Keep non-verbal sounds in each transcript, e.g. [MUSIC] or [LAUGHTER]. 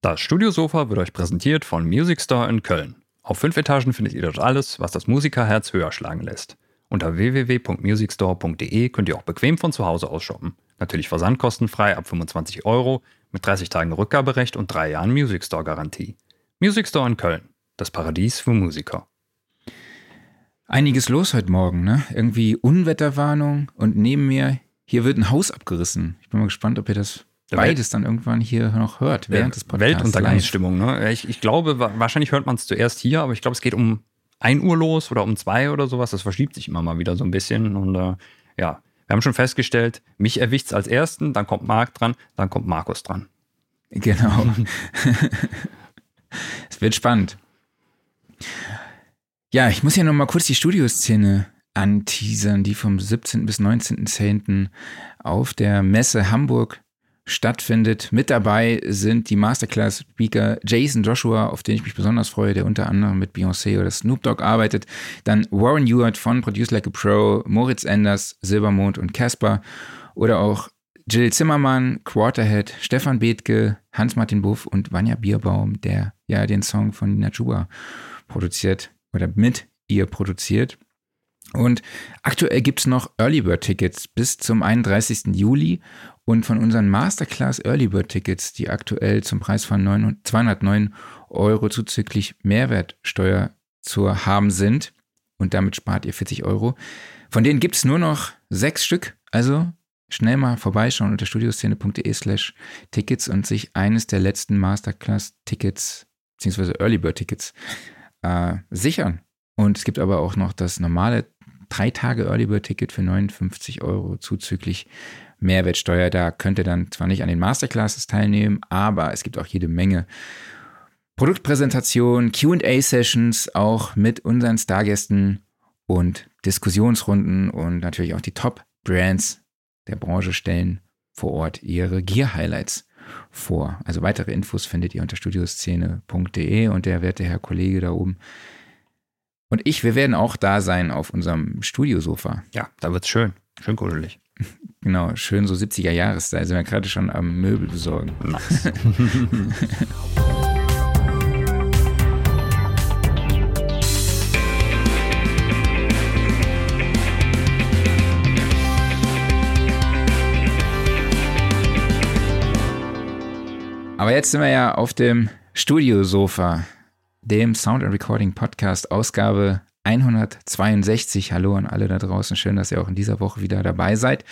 Das Studiosofa wird euch präsentiert von Music Store in Köln. Auf fünf Etagen findet ihr dort alles, was das Musikerherz höher schlagen lässt. Unter www.musicstore.de könnt ihr auch bequem von zu Hause aus shoppen. Natürlich versandkostenfrei ab 25 Euro, mit 30 Tagen Rückgaberecht und drei Jahren Music Store Garantie. Music Store in Köln, das Paradies für Musiker. Einiges los heute Morgen, ne? Irgendwie Unwetterwarnung und neben mir, hier wird ein Haus abgerissen. Ich bin mal gespannt, ob ihr das beides dann irgendwann hier noch hört, während des Podcasts. Weltuntergangsstimmung, ne? Ich, ich glaube, wahrscheinlich hört man es zuerst hier, aber ich glaube, es geht um 1 Uhr los oder um 2 oder sowas. Das verschiebt sich immer mal wieder so ein bisschen. Und äh, ja, wir haben schon festgestellt, mich erwischt es als ersten, dann kommt Marc dran, dann kommt Markus dran. Genau. [LAUGHS] es wird spannend. Ja, ich muss ja noch mal kurz die Studioszene anteasern, die vom 17. bis 19.10. auf der Messe Hamburg stattfindet. Mit dabei sind die Masterclass-Speaker Jason Joshua, auf den ich mich besonders freue, der unter anderem mit Beyoncé oder Snoop Dogg arbeitet. Dann Warren Ewart von Produce Like a Pro, Moritz Enders, Silbermond und Casper. Oder auch Jill Zimmermann, Quarterhead, Stefan Bethke, Hans-Martin Buff und Vanja Bierbaum, der ja den Song von Nina Chuba produziert oder mit ihr produziert. Und aktuell gibt es noch Early Bird Tickets bis zum 31. Juli und von unseren Masterclass Early Bird Tickets, die aktuell zum Preis von 209 Euro zuzüglich Mehrwertsteuer zu haben sind, und damit spart ihr 40 Euro, von denen gibt es nur noch sechs Stück. Also schnell mal vorbeischauen unter studioszene.de slash Tickets und sich eines der letzten Masterclass-Tickets beziehungsweise Early Bird Tickets äh, sichern. Und es gibt aber auch noch das normale drei Tage Early Bird Ticket für 59 Euro zuzüglich Mehrwertsteuer. Da könnt ihr dann zwar nicht an den Masterclasses teilnehmen, aber es gibt auch jede Menge Produktpräsentationen, QA-Sessions, auch mit unseren Stargästen und Diskussionsrunden und natürlich auch die Top-Brands der Branche stellen vor Ort ihre Gear-Highlights vor. Also weitere Infos findet ihr unter studioszene.de und der werte Herr Kollege da oben und ich, wir werden auch da sein auf unserem Studiosofa. Ja, da wird's schön. Schön kuschelig. Genau, schön so 70er Jahreszeit. Sind wir gerade schon am Möbel besorgen. Nice. [LAUGHS] Aber jetzt sind wir ja auf dem Studiosofa, dem Sound and Recording Podcast, Ausgabe 162. Hallo an alle da draußen. Schön, dass ihr auch in dieser Woche wieder dabei seid.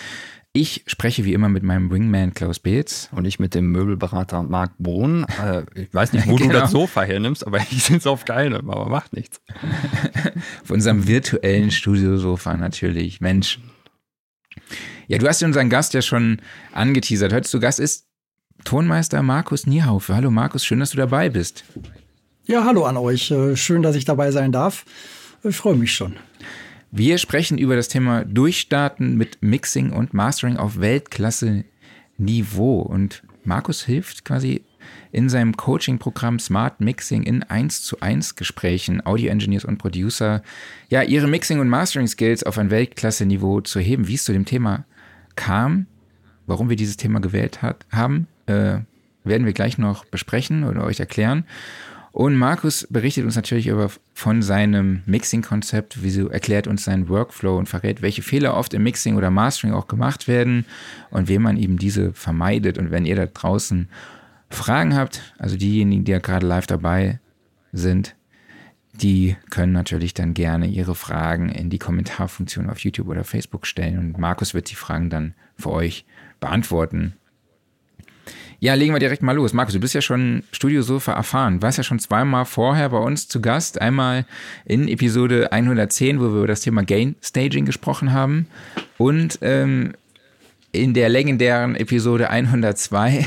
Ich spreche wie immer mit meinem Wingman Klaus Beetz. Und ich mit dem Möbelberater Marc Bohn. Äh, ich weiß nicht, wo [LAUGHS] genau. du das Sofa hernimmst, aber ich sitze auf keinem, aber macht nichts. [LAUGHS] auf unserem virtuellen Studiosofa natürlich. Mensch. Ja, du hast unseren Gast ja schon angeteasert. Heute zu Gast ist Tonmeister Markus Nierhaufe. Hallo Markus, schön, dass du dabei bist. Ja, hallo an euch. Äh, schön, dass ich dabei sein darf. Ich freue mich schon. Wir sprechen über das Thema Durchstarten mit Mixing und Mastering auf Weltklasse-Niveau. Und Markus hilft quasi in seinem Coaching-Programm Smart Mixing in 1 zu 1 Gesprächen Audio-Engineers und Producer, ja, ihre Mixing- und Mastering-Skills auf ein Weltklasse-Niveau zu heben. Wie es zu dem Thema kam, warum wir dieses Thema gewählt hat, haben, äh, werden wir gleich noch besprechen oder euch erklären. Und Markus berichtet uns natürlich über, von seinem Mixing-Konzept, wieso erklärt uns seinen Workflow und verrät, welche Fehler oft im Mixing oder Mastering auch gemacht werden und wie man eben diese vermeidet. Und wenn ihr da draußen Fragen habt, also diejenigen, die ja gerade live dabei sind, die können natürlich dann gerne ihre Fragen in die Kommentarfunktion auf YouTube oder Facebook stellen und Markus wird die Fragen dann für euch beantworten. Ja, legen wir direkt mal los. Markus, du bist ja schon Studiosofa erfahren. Warst ja schon zweimal vorher bei uns zu Gast. Einmal in Episode 110, wo wir über das Thema Gain Staging gesprochen haben. Und ähm, in der legendären Episode 102 [LAUGHS]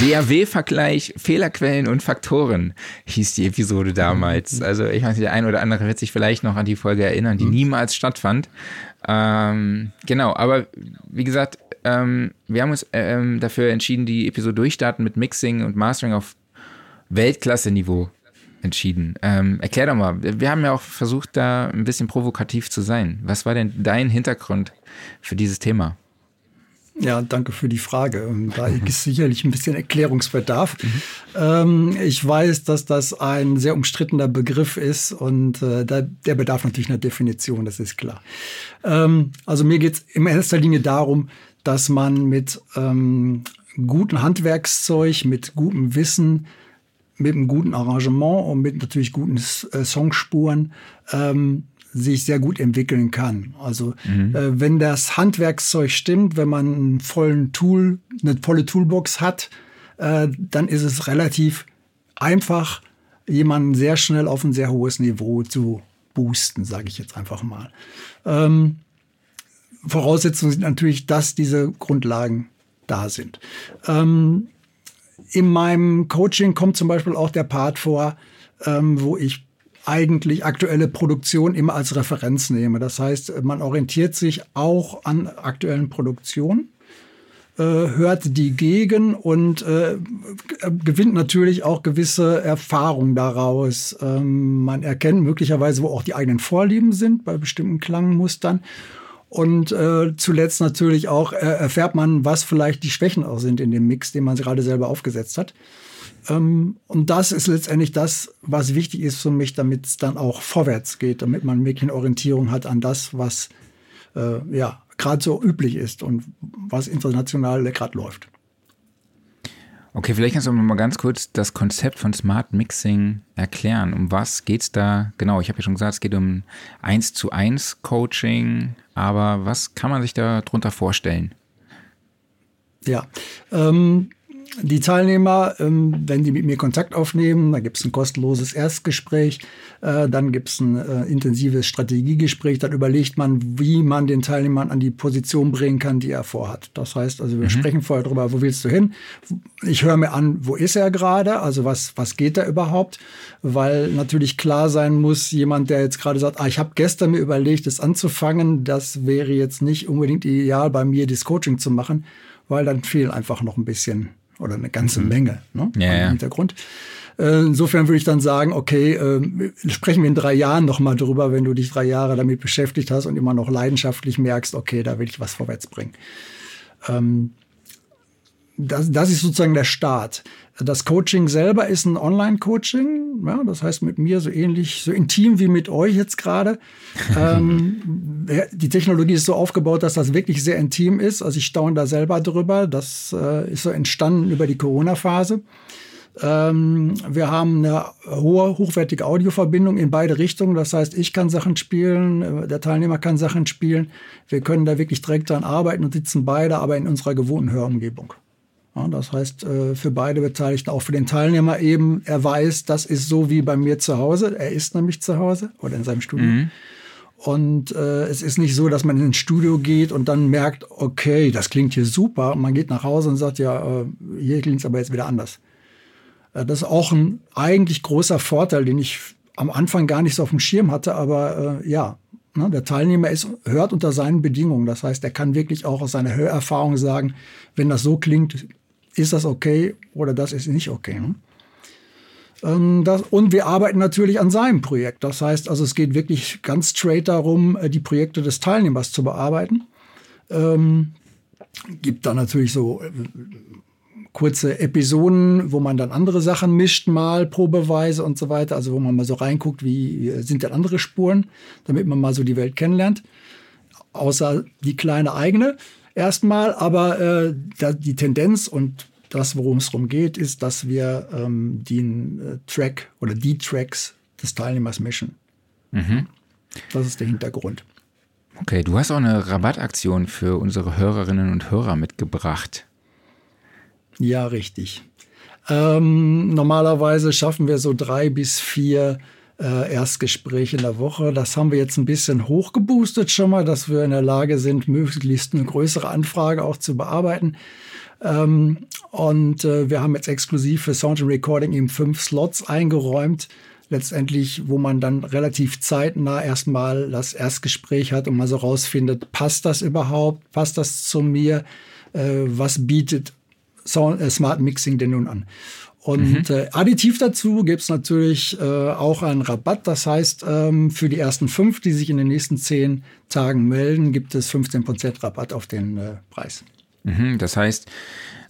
DAW-Vergleich, Fehlerquellen und Faktoren hieß die Episode damals. Also ich weiß nicht, der eine oder andere wird sich vielleicht noch an die Folge erinnern, die mhm. niemals stattfand. Ähm, genau, aber wie gesagt, ähm, wir haben uns ähm, dafür entschieden, die Episode durchstarten mit Mixing und Mastering auf Weltklasse-Niveau entschieden. Ähm, erklär doch mal, wir haben ja auch versucht, da ein bisschen provokativ zu sein. Was war denn dein Hintergrund für dieses Thema? Ja, danke für die Frage. Ähm, da [LAUGHS] ist sicherlich ein bisschen Erklärungsbedarf. Mhm. Ich weiß, dass das ein sehr umstrittener Begriff ist und äh, der bedarf natürlich einer Definition, das ist klar. Ähm, also mir geht es in erster Linie darum, dass man mit ähm, gutem Handwerkszeug, mit gutem Wissen, mit einem guten Arrangement und mit natürlich guten äh, Songspuren ähm, sich sehr gut entwickeln kann. Also mhm. äh, wenn das Handwerkszeug stimmt, wenn man einen vollen Tool, eine volle Toolbox hat, äh, dann ist es relativ einfach, jemanden sehr schnell auf ein sehr hohes Niveau zu boosten, sage ich jetzt einfach mal. Ähm, Voraussetzung sind natürlich, dass diese Grundlagen da sind. Ähm, in meinem Coaching kommt zum Beispiel auch der Part vor, ähm, wo ich eigentlich aktuelle Produktion immer als Referenz nehme. Das heißt, man orientiert sich auch an aktuellen Produktionen, äh, hört die gegen und äh, gewinnt natürlich auch gewisse Erfahrungen daraus. Ähm, man erkennt möglicherweise, wo auch die eigenen Vorlieben sind bei bestimmten Klangmustern. Und äh, zuletzt natürlich auch äh, erfährt man, was vielleicht die Schwächen auch sind in dem Mix, den man gerade selber aufgesetzt hat. Ähm, und das ist letztendlich das, was wichtig ist für mich, damit es dann auch vorwärts geht, damit man wirklich eine Orientierung hat an das, was äh, ja gerade so üblich ist und was international gerade läuft. Okay, vielleicht kannst du mal ganz kurz das Konzept von Smart Mixing erklären. Um was geht es da genau? Ich habe ja schon gesagt, es geht um 1 zu 1 Coaching, aber was kann man sich da drunter vorstellen? Ja, ähm, die Teilnehmer, ähm, wenn die mit mir Kontakt aufnehmen, da gibt es ein kostenloses Erstgespräch, äh, dann gibt es ein äh, intensives Strategiegespräch, dann überlegt man, wie man den Teilnehmern an die Position bringen kann, die er vorhat. Das heißt also, wir mhm. sprechen vorher darüber, wo willst du hin? Ich höre mir an, wo ist er gerade? Also was, was geht da überhaupt? Weil natürlich klar sein muss, jemand, der jetzt gerade sagt, ah, ich habe gestern mir überlegt, es anzufangen, das wäre jetzt nicht unbedingt ideal, bei mir das Coaching zu machen, weil dann fehlt einfach noch ein bisschen oder eine ganze mhm. Menge ne, ja, ja. Hintergrund. Äh, insofern würde ich dann sagen, okay, äh, sprechen wir in drei Jahren nochmal drüber, wenn du dich drei Jahre damit beschäftigt hast und immer noch leidenschaftlich merkst, okay, da will ich was vorwärts bringen. Ähm, das, das ist sozusagen der Start. Das Coaching selber ist ein Online-Coaching. Ja, das heißt mit mir so ähnlich, so intim wie mit euch jetzt gerade. [LAUGHS] ähm, die Technologie ist so aufgebaut, dass das wirklich sehr intim ist. Also ich staune da selber drüber. Das äh, ist so entstanden über die Corona-Phase. Ähm, wir haben eine hohe, hochwertige Audioverbindung in beide Richtungen. Das heißt, ich kann Sachen spielen, äh, der Teilnehmer kann Sachen spielen. Wir können da wirklich direkt dran arbeiten und sitzen beide aber in unserer gewohnten Hörumgebung. Ja, das heißt, äh, für beide Beteiligten, auch für den Teilnehmer eben, er weiß, das ist so wie bei mir zu Hause. Er ist nämlich zu Hause oder in seinem Studio. Mhm. Und äh, es ist nicht so, dass man in ein Studio geht und dann merkt, okay, das klingt hier super. Und man geht nach Hause und sagt, ja, äh, hier klingt es aber jetzt wieder anders. Äh, das ist auch ein eigentlich großer Vorteil, den ich am Anfang gar nicht so auf dem Schirm hatte. Aber ja, ne, der Teilnehmer ist, hört unter seinen Bedingungen. Das heißt, er kann wirklich auch aus seiner Hörerfahrung sagen, wenn das so klingt, ist das okay oder das ist nicht okay. Ne? Ähm, das, und wir arbeiten natürlich an seinem Projekt. Das heißt also, es geht wirklich ganz straight darum, äh, die Projekte des Teilnehmers zu bearbeiten. Ähm, gibt da natürlich so äh, kurze Episoden, wo man dann andere Sachen mischt, mal probeweise und so weiter. Also wo man mal so reinguckt, wie sind denn andere Spuren, damit man mal so die Welt kennenlernt. Außer die kleine eigene erstmal, aber äh, die Tendenz und das, worum es darum geht, ist, dass wir ähm, den äh, Track oder die Tracks des Teilnehmers mischen. Mhm. Das ist der Hintergrund. Okay, du hast auch eine Rabattaktion für unsere Hörerinnen und Hörer mitgebracht. Ja, richtig. Ähm, normalerweise schaffen wir so drei bis vier äh, Erstgespräch in der Woche. Das haben wir jetzt ein bisschen hochgeboostet schon mal, dass wir in der Lage sind, möglichst eine größere Anfrage auch zu bearbeiten. Ähm, und äh, wir haben jetzt exklusiv für Sound and Recording eben fünf Slots eingeräumt, letztendlich, wo man dann relativ zeitnah erstmal das Erstgespräch hat und mal so rausfindet, passt das überhaupt, passt das zu mir, äh, was bietet Sound, äh, Smart Mixing denn nun an? Und mhm. äh, additiv dazu gibt es natürlich äh, auch einen Rabatt. Das heißt, ähm, für die ersten fünf, die sich in den nächsten zehn Tagen melden, gibt es 15% Rabatt auf den äh, Preis. Mhm, das heißt,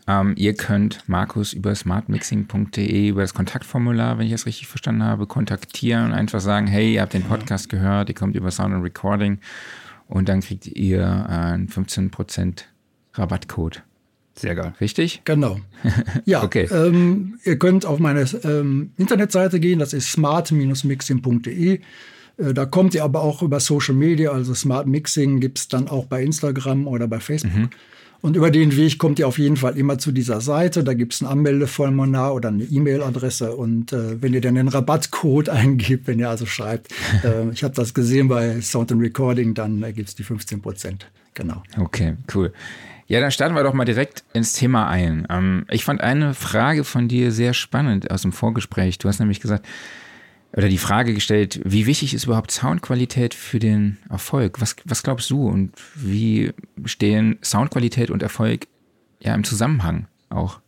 ähm, ihr könnt Markus über smartmixing.de, über das Kontaktformular, wenn ich das richtig verstanden habe, kontaktieren und einfach sagen, hey, ihr habt den Podcast gehört, ihr kommt über Sound and Recording und dann kriegt ihr einen 15% Rabattcode. Sehr geil. Richtig? Genau. [LAUGHS] Ja, Okay. ähm, ihr könnt auf meine ähm, Internetseite gehen, das ist smart-mixing.de. Äh, Da kommt ihr aber auch über Social Media, also Smart Mixing gibt es dann auch bei Instagram oder bei Facebook. Und über den Weg kommt ihr auf jeden Fall immer zu dieser Seite. Da gibt es ein Anmeldeformular oder eine E-Mail-Adresse. Und äh, wenn ihr dann den Rabattcode [LAUGHS] eingibt, wenn ihr also schreibt, äh, ich habe das gesehen bei Sound and Recording, dann äh, gibt es die 15 Prozent. Genau. Okay, cool. Ja, dann starten wir doch mal direkt ins Thema ein. Ähm, ich fand eine Frage von dir sehr spannend aus dem Vorgespräch. Du hast nämlich gesagt, oder die Frage gestellt, wie wichtig ist überhaupt Soundqualität für den Erfolg? Was, was glaubst du und wie stehen Soundqualität und Erfolg ja im Zusammenhang auch?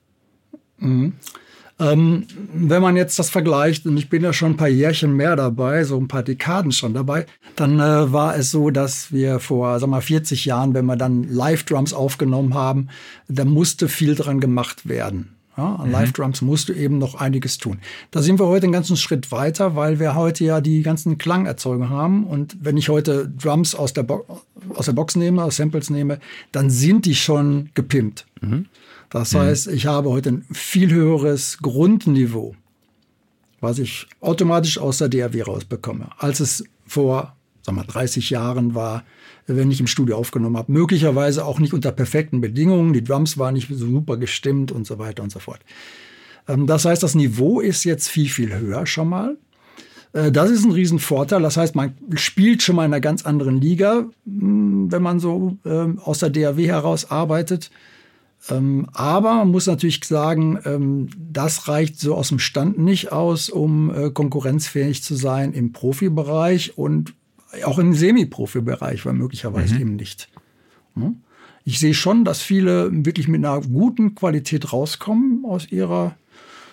Ähm, wenn man jetzt das vergleicht, und ich bin ja schon ein paar Jährchen mehr dabei, so ein paar Dekaden schon dabei, dann äh, war es so, dass wir vor, sag mal, 40 Jahren, wenn wir dann Live-Drums aufgenommen haben, da musste viel dran gemacht werden. Ja, an Live-Drums musst du eben noch einiges tun. Da sind wir heute einen ganzen Schritt weiter, weil wir heute ja die ganzen Klangerzeugungen haben. Und wenn ich heute Drums aus der, Bo aus der Box nehme, aus Samples nehme, dann sind die schon gepimpt. Das heißt, ich habe heute ein viel höheres Grundniveau, was ich automatisch aus der DAW rausbekomme, als es vor sag mal, 30 Jahren war, wenn ich im Studio aufgenommen habe. Möglicherweise auch nicht unter perfekten Bedingungen. Die Drums waren nicht so super gestimmt und so weiter und so fort. Ähm, Das heißt, das Niveau ist jetzt viel, viel höher schon mal. Äh, Das ist ein Riesenvorteil. Das heißt, man spielt schon mal in einer ganz anderen Liga, mh, wenn man so ähm, aus der DAW heraus arbeitet. Ähm, aber man muss natürlich sagen, das reicht so aus dem Stand nicht aus, um äh, konkurrenzfähig zu sein im Profibereich und auch im Semi-Profi-Bereich, weil möglicherweise eben nicht. Hm? Ich sehe schon, dass viele wirklich mit einer guten Qualität rauskommen aus ihrer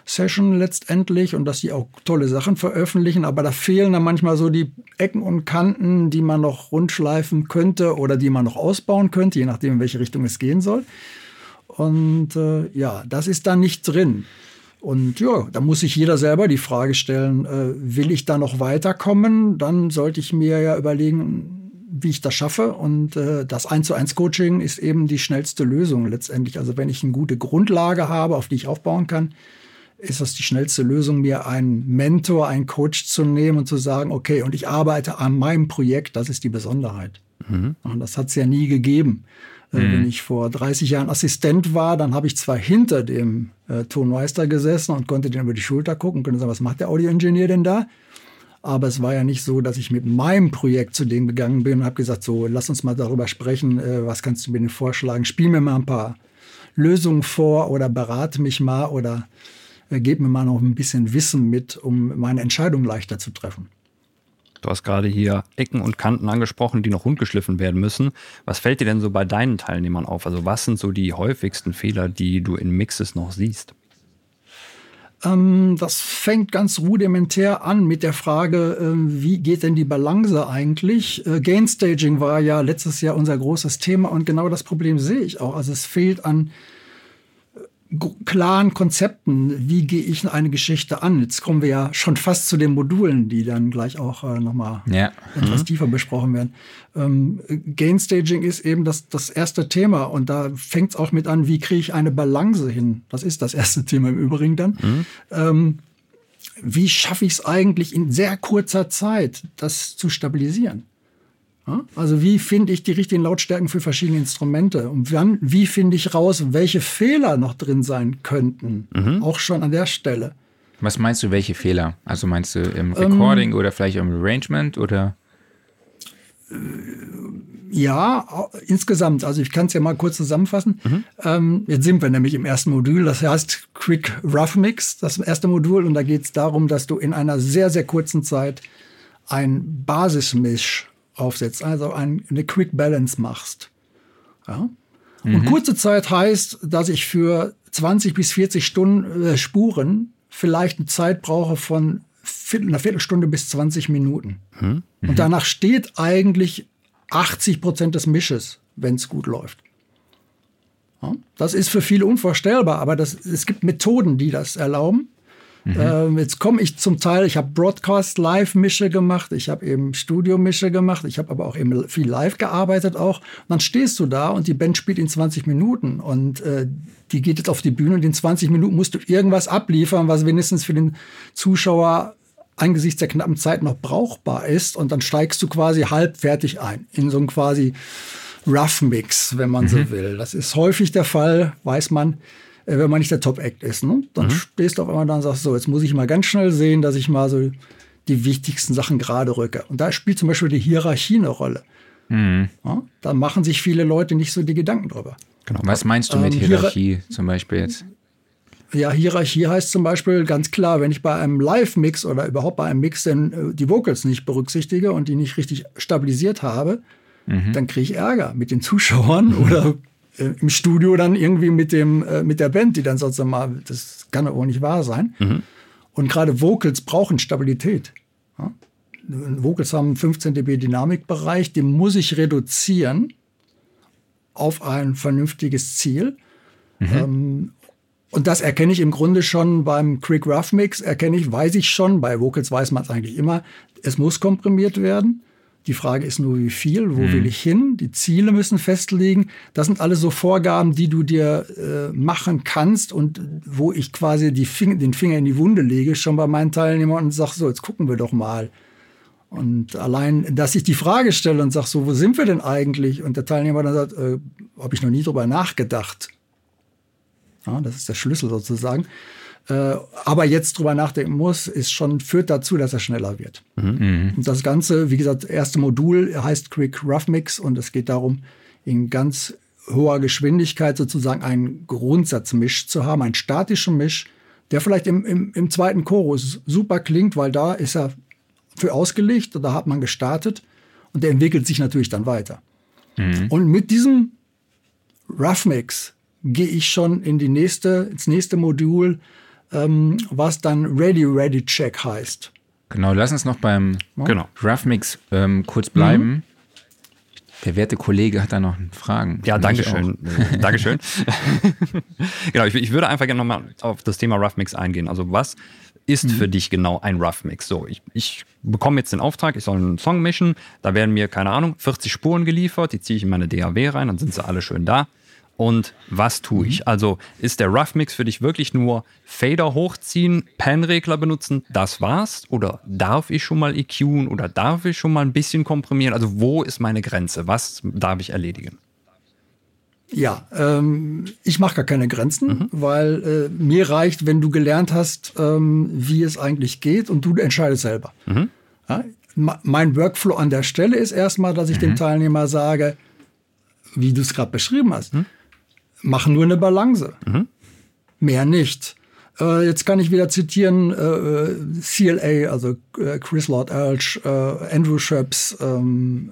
Session letztendlich und dass sie auch tolle Sachen veröffentlichen, aber da fehlen dann manchmal so die Ecken und Kanten, die man noch rundschleifen könnte oder die man noch ausbauen könnte, je nachdem, in welche Richtung es gehen soll. Und äh, ja, das ist da nicht drin. Und ja, da muss sich jeder selber die Frage stellen, äh, will ich da noch weiterkommen? Dann sollte ich mir ja überlegen, wie ich das schaffe. Und äh, das 1 zu 1 Coaching ist eben die schnellste Lösung letztendlich. Also wenn ich eine gute Grundlage habe, auf die ich aufbauen kann, ist das die schnellste Lösung, mir einen Mentor, einen Coach zu nehmen und zu sagen, okay, und ich arbeite an meinem Projekt, das ist die Besonderheit. Und das hat es ja nie gegeben. Äh, Wenn ich vor 30 Jahren Assistent war, dann habe ich zwar hinter dem äh, Tonmeister gesessen und konnte den über die Schulter gucken und konnte sagen, was macht der Audioingenieur denn da? Aber es war ja nicht so, dass ich mit meinem Projekt zu dem gegangen bin und habe gesagt, so, lass uns mal darüber sprechen, äh, was kannst du mir denn vorschlagen? Spiel mir mal ein paar Lösungen vor oder berate mich mal oder äh, gib mir mal noch ein bisschen Wissen mit, um meine Entscheidung leichter zu treffen. Du hast gerade hier Ecken und Kanten angesprochen, die noch rundgeschliffen werden müssen. Was fällt dir denn so bei deinen Teilnehmern auf? Also was sind so die häufigsten Fehler, die du in Mixes noch siehst? Ähm, das fängt ganz rudimentär an mit der Frage, ähm, wie geht denn die Balance eigentlich? Äh, Gainstaging war ja letztes Jahr unser großes Thema und genau das Problem sehe ich auch. Also es fehlt an klaren Konzepten. Wie gehe ich eine Geschichte an? Jetzt kommen wir ja schon fast zu den Modulen, die dann gleich auch äh, nochmal Ja. etwas tiefer besprochen werden. Ähm, Gainstaging ist eben das, das erste Thema und da fängt es auch mit an, wie kriege ich eine Balance hin? Das ist das erste [LAUGHS] Thema im Übrigen dann. Ähm, wie schaffe ich es eigentlich in sehr kurzer Zeit, das zu stabilisieren? Ja? Also wie finde ich die richtigen Lautstärken für verschiedene Instrumente? Und wann, wie finde ich raus, welche Fehler noch drin sein könnten? Auch schon an der Stelle. Was meinst du, welche Fehler? Also meinst du im Recording oder vielleicht im Arrangement oder? Ja, au- insgesamt. Also ich kann es ja mal kurz zusammenfassen. Ähm, jetzt sind wir nämlich im ersten Modul. Das heißt Quick Rough Mix, das erste Modul. Und da geht es darum, dass du in einer sehr, sehr kurzen Zeit ein Basismisch aufsetzt, also ein, eine Quick Balance machst. Ja? Und kurze Zeit heißt, dass ich für 20 bis 40 Stunden äh, Spuren vielleicht eine Zeit brauche von Viertel, einer Viertelstunde bis 20 Minuten. Und danach steht eigentlich 80 Prozent des Misches, wenn es gut läuft. Das ist für viele unvorstellbar, aber das, es gibt Methoden, die das erlauben. Mhm. Ähm, jetzt komme ich zum Teil, ich habe Broadcast Live-Mische gemacht, ich habe eben Studio-Mische gemacht, ich habe aber auch eben viel live gearbeitet auch. Und dann stehst du da und die Band spielt in 20 Minuten und äh, die geht jetzt auf die Bühne und in 20 Minuten musst du irgendwas abliefern, was wenigstens für den Zuschauer angesichts der knappen Zeit noch brauchbar ist und dann steigst du quasi halbfertig ein in so ein quasi Rough Mix, wenn man mhm. so will. Das ist häufig der Fall, weiß man, wenn man nicht der Top-Act ist. Ne? Dann mhm. stehst du auf einmal da und sagst, so, jetzt muss ich mal ganz schnell sehen, dass ich mal so die wichtigsten Sachen gerade rücke. Und da spielt zum Beispiel die Hierarchie eine Rolle. Mhm. Ja, da machen sich viele Leute nicht so die Gedanken drüber. Genau. Was meinst du mit ähm, Hierarchie Hier zum Beispiel jetzt? Ja, Hierarchie heißt zum Beispiel ganz klar, wenn ich bei einem Live-Mix oder überhaupt bei einem Mix denn äh, die Vocals nicht berücksichtige und die nicht richtig stabilisiert habe, mhm. dann kriege ich Ärger mit den Zuschauern [LAUGHS] oder äh, im Studio dann irgendwie mit, dem, äh, mit der Band, die dann sozusagen mal, das kann aber auch nicht wahr sein. Mhm. Und gerade Vocals brauchen Stabilität. Ja? Vocals haben 15 dB Dynamikbereich, den muss ich reduzieren auf ein vernünftiges Ziel. Mhm. Ähm, und das erkenne ich im Grunde schon beim Quick Rough Mix, erkenne ich, weiß ich schon, bei Vocals weiß man es eigentlich immer, es muss komprimiert werden. Die Frage ist nur, wie viel, wo mhm. will ich hin? Die Ziele müssen festlegen. Das sind alles so Vorgaben, die du dir äh, machen kannst und wo ich quasi die Finger, den Finger in die Wunde lege, schon bei meinen Teilnehmern und sage, so, jetzt gucken wir doch mal. Und allein, dass ich die Frage stelle und sage, so, wo sind wir denn eigentlich? Und der Teilnehmer dann sagt, äh, habe ich noch nie drüber nachgedacht. Ja, das ist der Schlüssel sozusagen äh, aber jetzt drüber nachdenken muss, ist schon, führt dazu, dass er schneller wird. Mhm. Und das Ganze, wie gesagt, erste Modul heißt Quick Rough Mix und es geht darum, in ganz hoher Geschwindigkeit sozusagen einen Grundsatzmisch zu haben, einen statischen Misch, der vielleicht im, im, im zweiten Chorus super klingt, weil da ist er für ausgelegt, da hat man gestartet und der entwickelt sich natürlich dann weiter. Mhm. Und mit diesem Rough Mix gehe ich schon in die nächste, ins nächste Modul, ähm, was dann Ready Ready Check heißt. Genau, lass uns noch beim genau. Rough Mix ähm, kurz bleiben. Mhm. Der werte Kollege hat da noch Fragen. Ja, danke schön. Dankeschön. [LAUGHS] [LAUGHS] genau, ich, ich, würde einfach gerne nochmal auf das Thema Rough Mix eingehen. Also was ist mhm. für dich genau ein Rough Mix? So, ich, ich bekomme jetzt den Auftrag, ich soll einen Song mischen. Da werden mir, keine Ahnung, 40 Spuren geliefert. Die ziehe ich in meine DAW rein, dann sind sie alle schön da und was tue ich? Mhm. Also ist der Rough Mix für dich wirklich nur Fader hochziehen, Pan-Regler benutzen, das war's? Oder darf ich schon mal EQen oder darf ich schon mal ein bisschen komprimieren? Also wo ist meine Grenze? Was darf ich erledigen? Ja, ähm, ich mache gar keine Grenzen, mhm. weil äh, mir reicht, wenn du gelernt hast, ähm, wie es eigentlich geht und du entscheidest selber. Mhm. Ja, mein Workflow an der Stelle ist erstmal, dass ich mhm. dem Teilnehmer sage, wie du es gerade beschrieben hast, mhm machen nur eine Balance. Mhm. Mehr nicht. Äh, jetzt kann ich wieder zitieren äh, äh CLA, also äh, Chris Lord Elch, äh, Andrew Schöps, ähm,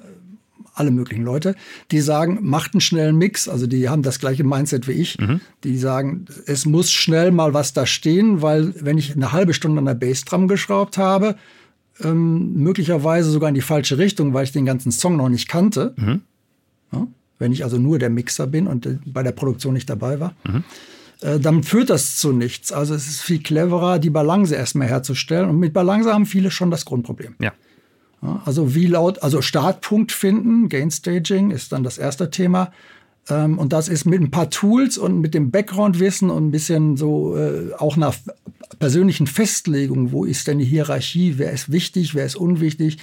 alle möglichen Leute, die sagen, macht einen schnellen Mix. Also die haben das gleiche Mindset wie ich. Mhm. Die sagen, es muss schnell mal was da stehen, weil wenn ich eine halbe Stunde an der Bassdrum geschraubt habe, ähm, möglicherweise sogar in die falsche Richtung, weil ich den ganzen Song noch nicht kannte, mhm. ja, wenn ich also nur der Mixer bin und äh, bei der Produktion nicht dabei war, mhm. äh, dann führt das zu nichts. Also es ist viel cleverer, die Balance erstmal herzustellen. Und mit Balance haben viele schon das Grundproblem. Ja. ja also wie laut, also Startpunkt finden, Gain Staging ist dann das erste Thema. Ähm, und das ist mit ein paar Tools und mit dem Background-Wissen und ein bisschen so äh, auch nach persönlichen Festlegungen, wo ist denn die Hierarchie, wer ist wichtig, wer ist unwichtig,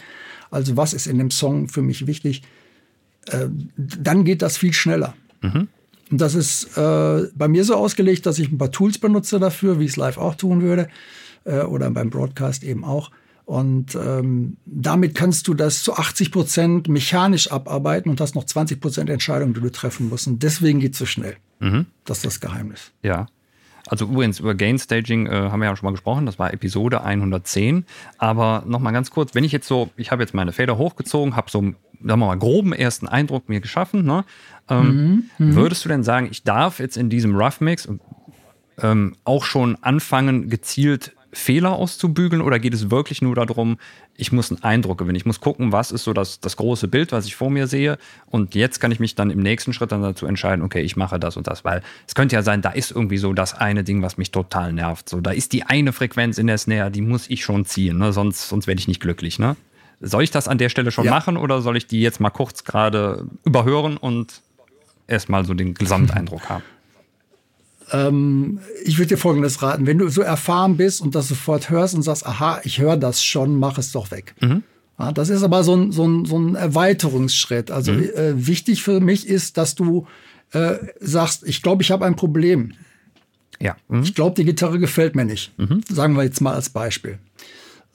also was ist in dem Song für mich wichtig, dann geht das viel schneller. Mhm. Und das ist äh, bei mir so ausgelegt, dass ich ein paar Tools benutze dafür, wie ich es live auch tun würde äh, oder beim Broadcast eben auch. Und ähm, damit kannst du das zu 80 Prozent mechanisch abarbeiten und hast noch 20 Prozent Entscheidungen, die du treffen musst. Und deswegen geht es so schnell. Mhm. Das ist das Geheimnis. Ja. Also übrigens über Gain Staging äh, haben wir ja schon mal gesprochen, das war Episode 110. Aber nochmal ganz kurz, wenn ich jetzt so, ich habe jetzt meine Feder hochgezogen, habe so sagen wir mal, groben ersten Eindruck mir geschaffen. Ne? Ähm, mhm, mhm. würdest du denn sagen, ich darf jetzt in diesem Rough Mix ähm, auch schon anfangen, gezielt Fehler auszubügeln oder geht es wirklich nur darum, ich muss einen Eindruck gewinnen? Ich muss gucken, was ist so das, das große Bild, was ich vor mir sehe und jetzt kann ich mich dann im nächsten Schritt dann dazu entscheiden, okay, ich mache das und das, weil es könnte ja sein, da ist irgendwie so das eine Ding, was mich total nervt. So, da ist die eine Frequenz in der Snare, die muss ich schon ziehen, ne? sonst, sonst werde ich nicht glücklich. Ne? Soll ich das an der Stelle schon ja. machen oder soll ich die jetzt mal kurz gerade überhören und erstmal so den Gesamteindruck haben? Ähm, ich würde dir Folgendes raten. Wenn du so erfahren bist und das sofort hörst und sagst, aha, ich höre das schon, mach es doch weg. Mhm. Ja, das ist aber so ein, so ein, so ein Erweiterungsschritt. Also mhm. äh, wichtig für mich ist, dass du äh, sagst, ich glaube, ich habe ein Problem. Ja. Mhm. Ich glaube, die Gitarre gefällt mir nicht. Mhm. Sagen wir jetzt mal als Beispiel.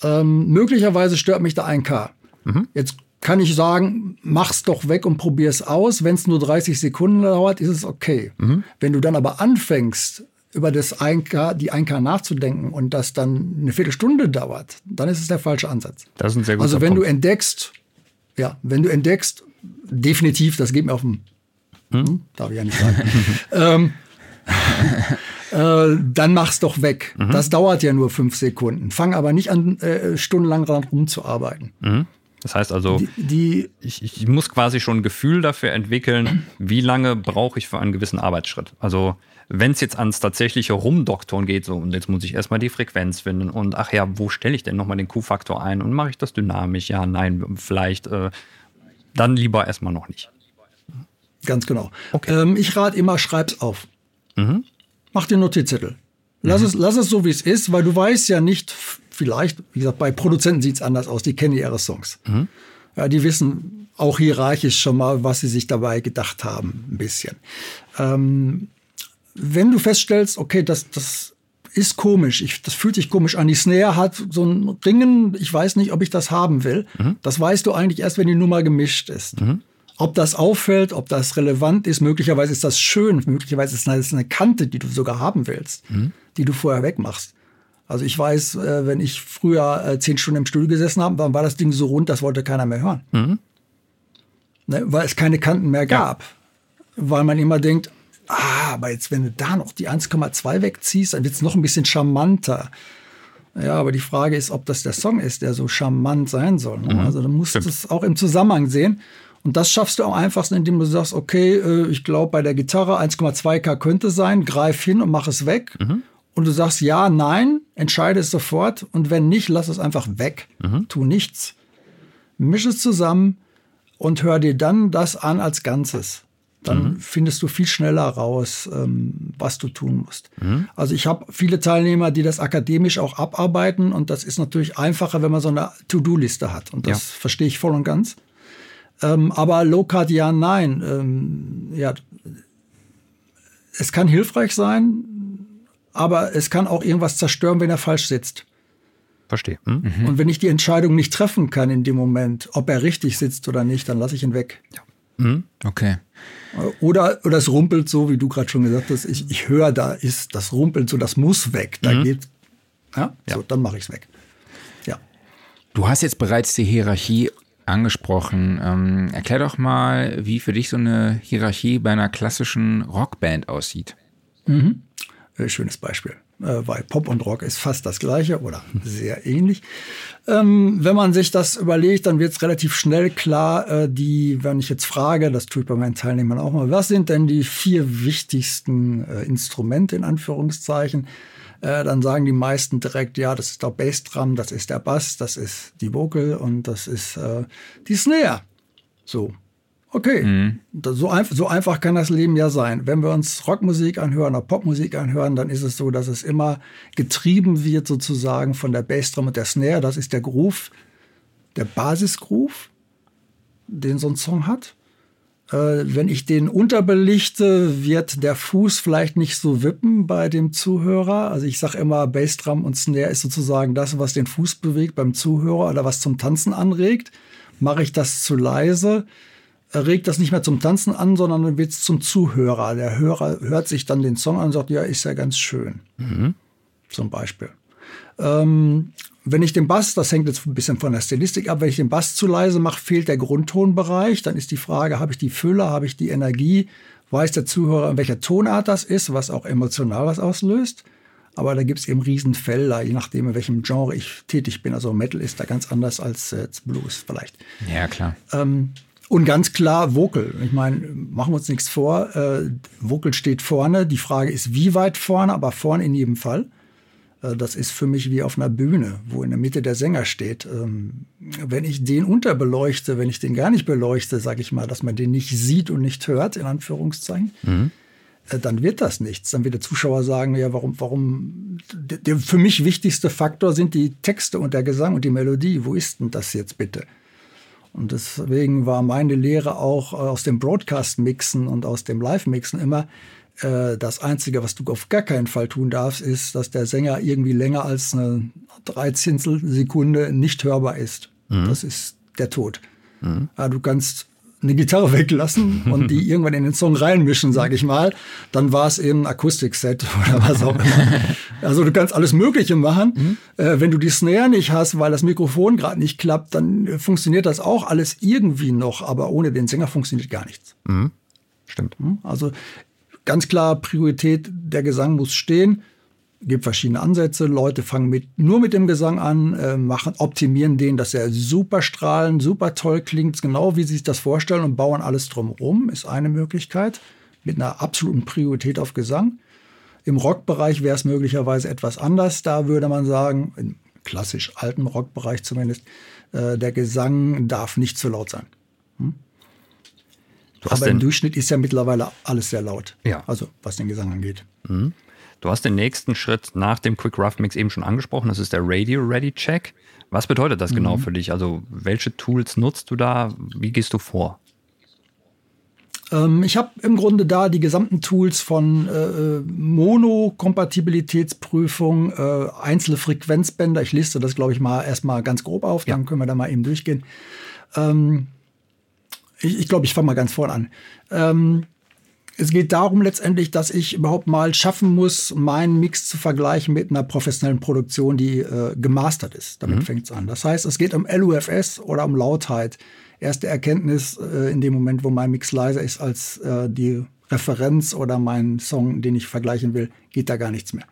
Ähm, möglicherweise stört mich da ein K. Mhm. Jetzt kann ich sagen, mach's doch weg und probier's aus. Wenn es nur 30 Sekunden dauert, ist es okay. Mhm. Wenn du dann aber anfängst, über das 1K, die 1K nachzudenken und das dann eine Viertelstunde dauert, dann ist es der falsche Ansatz. Das ist ein sehr guter Also wenn Punkt. du entdeckst, ja, wenn du entdeckst, definitiv, das geht mir auf den, hm? Hm, darf ich ja nicht sagen, [LAUGHS] ähm, äh, dann mach's doch weg. Mhm. Das dauert ja nur fünf Sekunden. Fang aber nicht an, äh, stundenlang dran rumzuarbeiten. Mhm. Das heißt also, die, die ich, ich, muss quasi schon ein Gefühl dafür entwickeln, wie lange brauche ich für einen gewissen Arbeitsschritt. Also wenn es jetzt ans tatsächliche Rumdoktoren geht, so und jetzt muss ich erstmal die Frequenz finden und ach ja, wo stelle ich denn nochmal den Q-Faktor ein und mache ich das dynamisch? Ja, nein, vielleicht äh, dann lieber erstmal noch nicht. Ganz genau. Okay. Ähm, ich rate immer, schreib's auf. Mhm. Mach den Notizzettel. Lass, mhm. es, lass es so, wie es ist, weil du weißt ja nicht, vielleicht, wie gesagt, bei Produzenten sieht es anders aus, die kennen ihre Songs. Mhm. Ja, die wissen auch hierarchisch schon mal, was sie sich dabei gedacht haben, ein bisschen. Ähm, wenn du feststellst, okay, das, das ist komisch, ich, das fühlt sich komisch an, die Snare hat so ein Ringen, ich weiß nicht, ob ich das haben will, mhm. das weißt du eigentlich erst, wenn die Nummer gemischt ist. Mhm. Ob das auffällt, ob das relevant ist, möglicherweise ist das schön, möglicherweise ist das eine Kante, die du sogar haben willst, mhm. die du vorher wegmachst. Also ich weiß, äh, wenn ich früher äh, zehn Stunden im Studio gesessen habe, dann war das Ding so rund, das wollte keiner mehr hören. Mhm. Ne, weil es keine Kanten mehr gab. Ja. Weil man immer denkt, ah, aber jetzt, wenn du da noch die 1,2 wegziehst, dann wird es noch ein bisschen charmanter. Ja, aber die Frage ist, ob das der Song ist, der so charmant sein soll. Ne? Mhm. Also du musst es auch im Zusammenhang sehen. Und das schaffst du am einfachsten, indem du sagst, okay, äh, ich glaube, bei der Gitarre 1,2K könnte sein, greif hin und mach es weg. Mhm und du sagst ja, nein, entscheide es sofort und wenn nicht, lass es einfach weg. Mhm. Tu nichts. Misch es zusammen und hör dir dann das an als Ganzes. Dann mhm. findest du viel schneller raus, ähm, was du tun musst. Mhm. Also ich habe viele Teilnehmer, die das akademisch auch abarbeiten und das ist natürlich einfacher, wenn man so eine To-Do-Liste hat. Und das ja. verstehe ich voll und ganz. Ähm, aber Low-Card ja, nein. Ähm, ja, es kann hilfreich sein, aber es kann auch irgendwas zerstören, wenn er falsch sitzt. Verstehe. Hm? Mhm. Und wenn ich die Entscheidung nicht treffen kann in dem Moment, ob er richtig sitzt oder nicht, dann lasse ich ihn weg. Ja. Mhm. Okay. Oder, oder es rumpelt so, wie du gerade schon gesagt hast. Ich, ich höre, da ist das rumpelt so, das muss weg. Da mhm. geht, ja, ja. So, dann mache ich es weg. Ja. Du hast jetzt bereits die Hierarchie angesprochen. Ähm, erklär doch mal, wie für dich so eine Hierarchie bei einer klassischen Rockband aussieht. Mhm. Äh, schönes Beispiel. Äh, weil Pop und Rock ist fast das gleiche oder sehr ähnlich. Ähm, wenn man sich das überlegt, dann wird es relativ schnell klar, äh, die, wenn ich jetzt frage, das tue ich bei meinen Teilnehmern auch mal, was sind denn die vier wichtigsten äh, Instrumente in Anführungszeichen? Äh, dann sagen die meisten direkt, ja, das ist der Bassdrum, das ist der Bass, das ist die Vocal und das ist die Snare. So, Okay, mhm. so, ein, so, einfach kann das Leben ja sein. Wenn wir uns Rockmusik anhören oder Popmusik anhören, dann ist es so, dass es immer getrieben wird sozusagen von der Bassdrum und der Snare. Das ist der Groove, der Basisgroove, den so ein Song hat. Äh, wenn ich den unterbelichte, wird der Fuß vielleicht nicht so wippen bei dem Zuhörer. Also ich sage immer, Bassdrum und Snare ist sozusagen das, was den Fuß bewegt beim Zuhörer oder was zum Tanzen anregt. Mache ich das zu leise, regt das nicht mehr zum Tanzen an, sondern dann wird es zum Zuhörer. Der Hörer hört sich dann den Song an und sagt, ja, ist ja ganz schön. Mhm. Zum Beispiel. Ähm, wenn ich den Bass, das hängt jetzt ein bisschen von der Stilistik ab, wenn ich den Bass zu leise mache, fehlt der Grundtonbereich. Dann ist die Frage, habe ich die Fülle, habe ich die Energie? Weiß der Zuhörer, in welcher Tonart das ist, was auch emotional was auslöst? Aber da gibt es eben Riesenfelder, je nachdem, in welchem Genre ich tätig bin. Also Metal ist da ganz anders als äh, Blues vielleicht. Ja, klar. Ähm, und ganz klar Vocal. Ich meine, machen wir uns nichts vor. Äh, Vocal steht vorne. Die Frage ist, wie weit vorne, aber vorne in jedem Fall. Äh, das ist für mich wie auf einer Bühne, wo in der Mitte der Sänger steht. Ähm, wenn ich den unterbeleuchte, wenn ich den gar nicht beleuchte, sage ich mal, dass man den nicht sieht und nicht hört, in Anführungszeichen, mhm. Äh, dann wird das nichts. Dann wird der Zuschauer sagen, ja, warum, warum, der für mich wichtigste Faktor sind die Texte und der Gesang und die Melodie. Wo ist denn das jetzt bitte? Und deswegen war meine Lehre auch äh, aus dem Broadcast-Mixen und aus dem Live-Mixen immer, äh, das Einzige, was du auf gar keinen Fall tun darfst, ist, dass der Sänger irgendwie länger als eine Dreizehntelsekunde nicht hörbar ist. Mhm. Das ist der Tod. Mhm. Du kannst eine Gitarre weglassen und die [LAUGHS] irgendwann in den Song reinmischen, sage ich mal, dann war es eben ein Akustikset [LAUGHS] oder was auch immer. Also du kannst alles Mögliche machen. Mhm. Äh, wenn du die Snare nicht hast, weil das Mikrofon gerade nicht klappt, dann funktioniert das auch alles irgendwie noch, aber ohne den Sänger funktioniert gar nichts. Mhm. Stimmt. Hm? Also ganz klar, Priorität, der Gesang muss stehen gibt verschiedene Ansätze. Leute fangen mit, nur mit dem Gesang an, äh, machen, optimieren den, dass er super strahlend, super toll klingt, genau wie sie sich das vorstellen und bauen alles drumherum, ist eine Möglichkeit mit einer absoluten Priorität auf Gesang. Im Rockbereich wäre es möglicherweise etwas anders. Da würde man sagen, im klassisch alten Rockbereich zumindest, äh, der Gesang darf nicht zu laut sein. Hm? Aber im Durchschnitt ist ja mittlerweile alles sehr laut. Ja. Also was den Gesang angeht. Mhm. Du hast den nächsten Schritt nach dem Quick Rough Mix eben schon angesprochen. Das ist der Radio Ready Check. Was bedeutet das genau mhm. genau für dich? Also, welche Tools nutzt du da? Wie gehst du vor? Ähm, ich habe im Grunde da die gesamten Tools von äh, Mono-Kompatibilitätsprüfung, äh, einzelne Frequenzbänder. Ich liste das, glaube ich, mal erstmal ganz grob auf, ja. dann können wir da mal eben durchgehen. Ähm, ich, ich glaube, ich fange mal ganz vorne an. Ähm, es geht darum letztendlich, dass ich überhaupt mal schaffen muss, meinen Mix zu vergleichen mit einer professionellen Produktion, die äh, gemastert ist. Damit mhm. fängt es an. Das heißt, es geht um LUFS oder um Lautheit. Erste Erkenntnis äh, in dem Moment, wo mein Mix leiser ist als äh, die Referenz oder mein Song, den ich vergleichen will, geht da gar nichts mehr.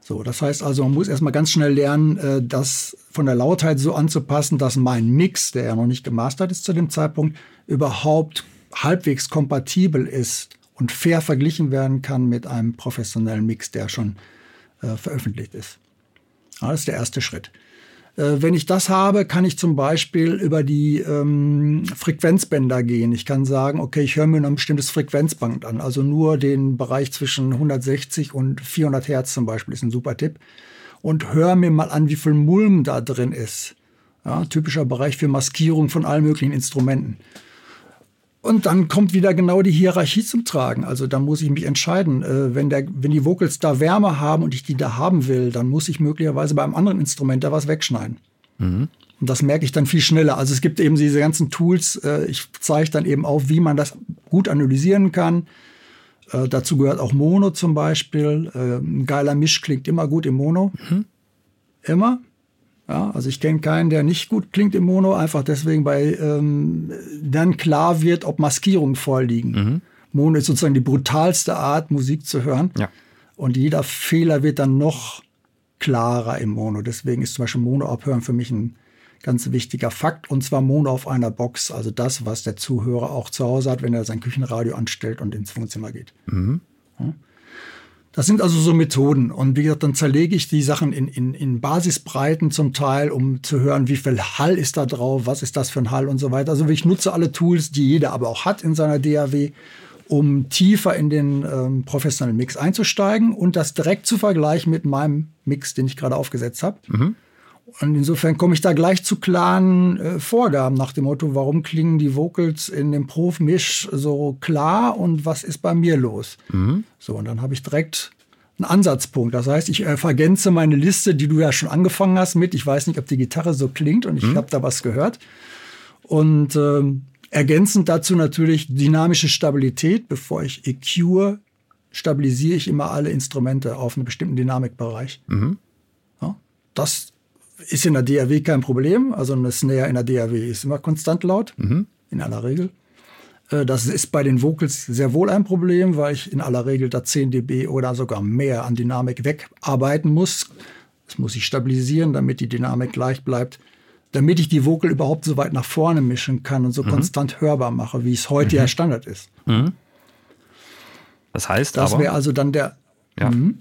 So, das heißt also, man muss erstmal ganz schnell lernen, äh, das von der Lautheit so anzupassen, dass mein Mix, der ja noch nicht gemastert ist zu dem Zeitpunkt, überhaupt halbwegs kompatibel ist und fair verglichen werden kann mit einem professionellen Mix, der schon äh, veröffentlicht ist. Das ist der erste Schritt. Äh, wenn ich das habe, kann ich zum Beispiel über die ähm, Frequenzbänder gehen. Ich kann sagen, okay, ich höre mir ein bestimmtes Frequenzband an, also nur den Bereich zwischen 160 und 400 Hertz zum Beispiel ist ein super Tipp. Und höre mir mal an, wie viel Mulm da drin ist. Ja, typischer Bereich für Maskierung von allen möglichen Instrumenten. Und dann kommt wieder genau die Hierarchie zum Tragen. Also da muss ich mich entscheiden. Äh, wenn, der, wenn die Vocals da Wärme haben und ich die da haben will, dann muss ich möglicherweise bei einem anderen Instrument da was wegschneiden. Mhm. Und das merke ich dann viel schneller. Also es gibt eben diese ganzen Tools. Äh, ich zeige dann eben auf, wie man das gut analysieren kann. Äh, dazu gehört auch Mono zum Beispiel. Äh, ein geiler Misch klingt immer gut im Mono. Mhm. Immer. Ja, also ich kenne keinen, der nicht gut klingt im Mono, einfach deswegen, weil ähm, dann klar wird, ob Maskierungen vorliegen. Mhm. Mono ist sozusagen die brutalste Art, Musik zu hören. Ja. Und jeder Fehler wird dann noch klarer im Mono. Deswegen ist zum Beispiel Mono abhören für mich ein ganz wichtiger Fakt. Und zwar Mono auf einer Box, also das, was der Zuhörer auch zu Hause hat, wenn er sein Küchenradio anstellt und ins Wohnzimmer geht. Mhm. Ja. Das sind also so Methoden. Und wie gesagt, dann zerlege ich die Sachen in, in, in Basisbreiten zum Teil, um zu hören, wie viel Hall ist da drauf, was ist das für ein Hall und so weiter. Also ich nutze alle Tools, die jeder aber auch hat in seiner DAW, um tiefer in den ähm, professionellen Mix einzusteigen und das direkt zu vergleichen mit meinem Mix, den ich gerade aufgesetzt habe. Mhm. Und insofern komme ich da gleich zu klaren äh, Vorgaben nach dem Motto, warum klingen die Vocals in dem Prof-Misch so klar und was ist bei mir los? Mhm. So, und dann habe ich direkt einen Ansatzpunkt. Das heißt, ich äh, vergänze meine Liste, die du ja schon angefangen hast mit. Ich weiß nicht, ob die Gitarre so klingt und ich mhm. habe da was gehört. Und äh, ergänzend dazu natürlich dynamische Stabilität. Bevor ich EQ stabilisiere ich immer alle Instrumente auf einen bestimmten Dynamikbereich. Mhm. Ja, das ist in der DAW kein Problem. Also eine Snare in der DAW ist immer konstant laut, mhm. in aller Regel. Äh, das ist bei den Vocals sehr wohl ein Problem, weil ich in aller Regel da 10 dB oder sogar mehr an Dynamik wegarbeiten muss. Das muss ich stabilisieren, damit die Dynamik gleich bleibt, damit ich die Vocal überhaupt so weit nach vorne mischen kann und so mhm. konstant hörbar mache, wie es heute mhm. ja Standard ist. Mhm. Das heißt Das wäre also dann der. Ja. Mhm.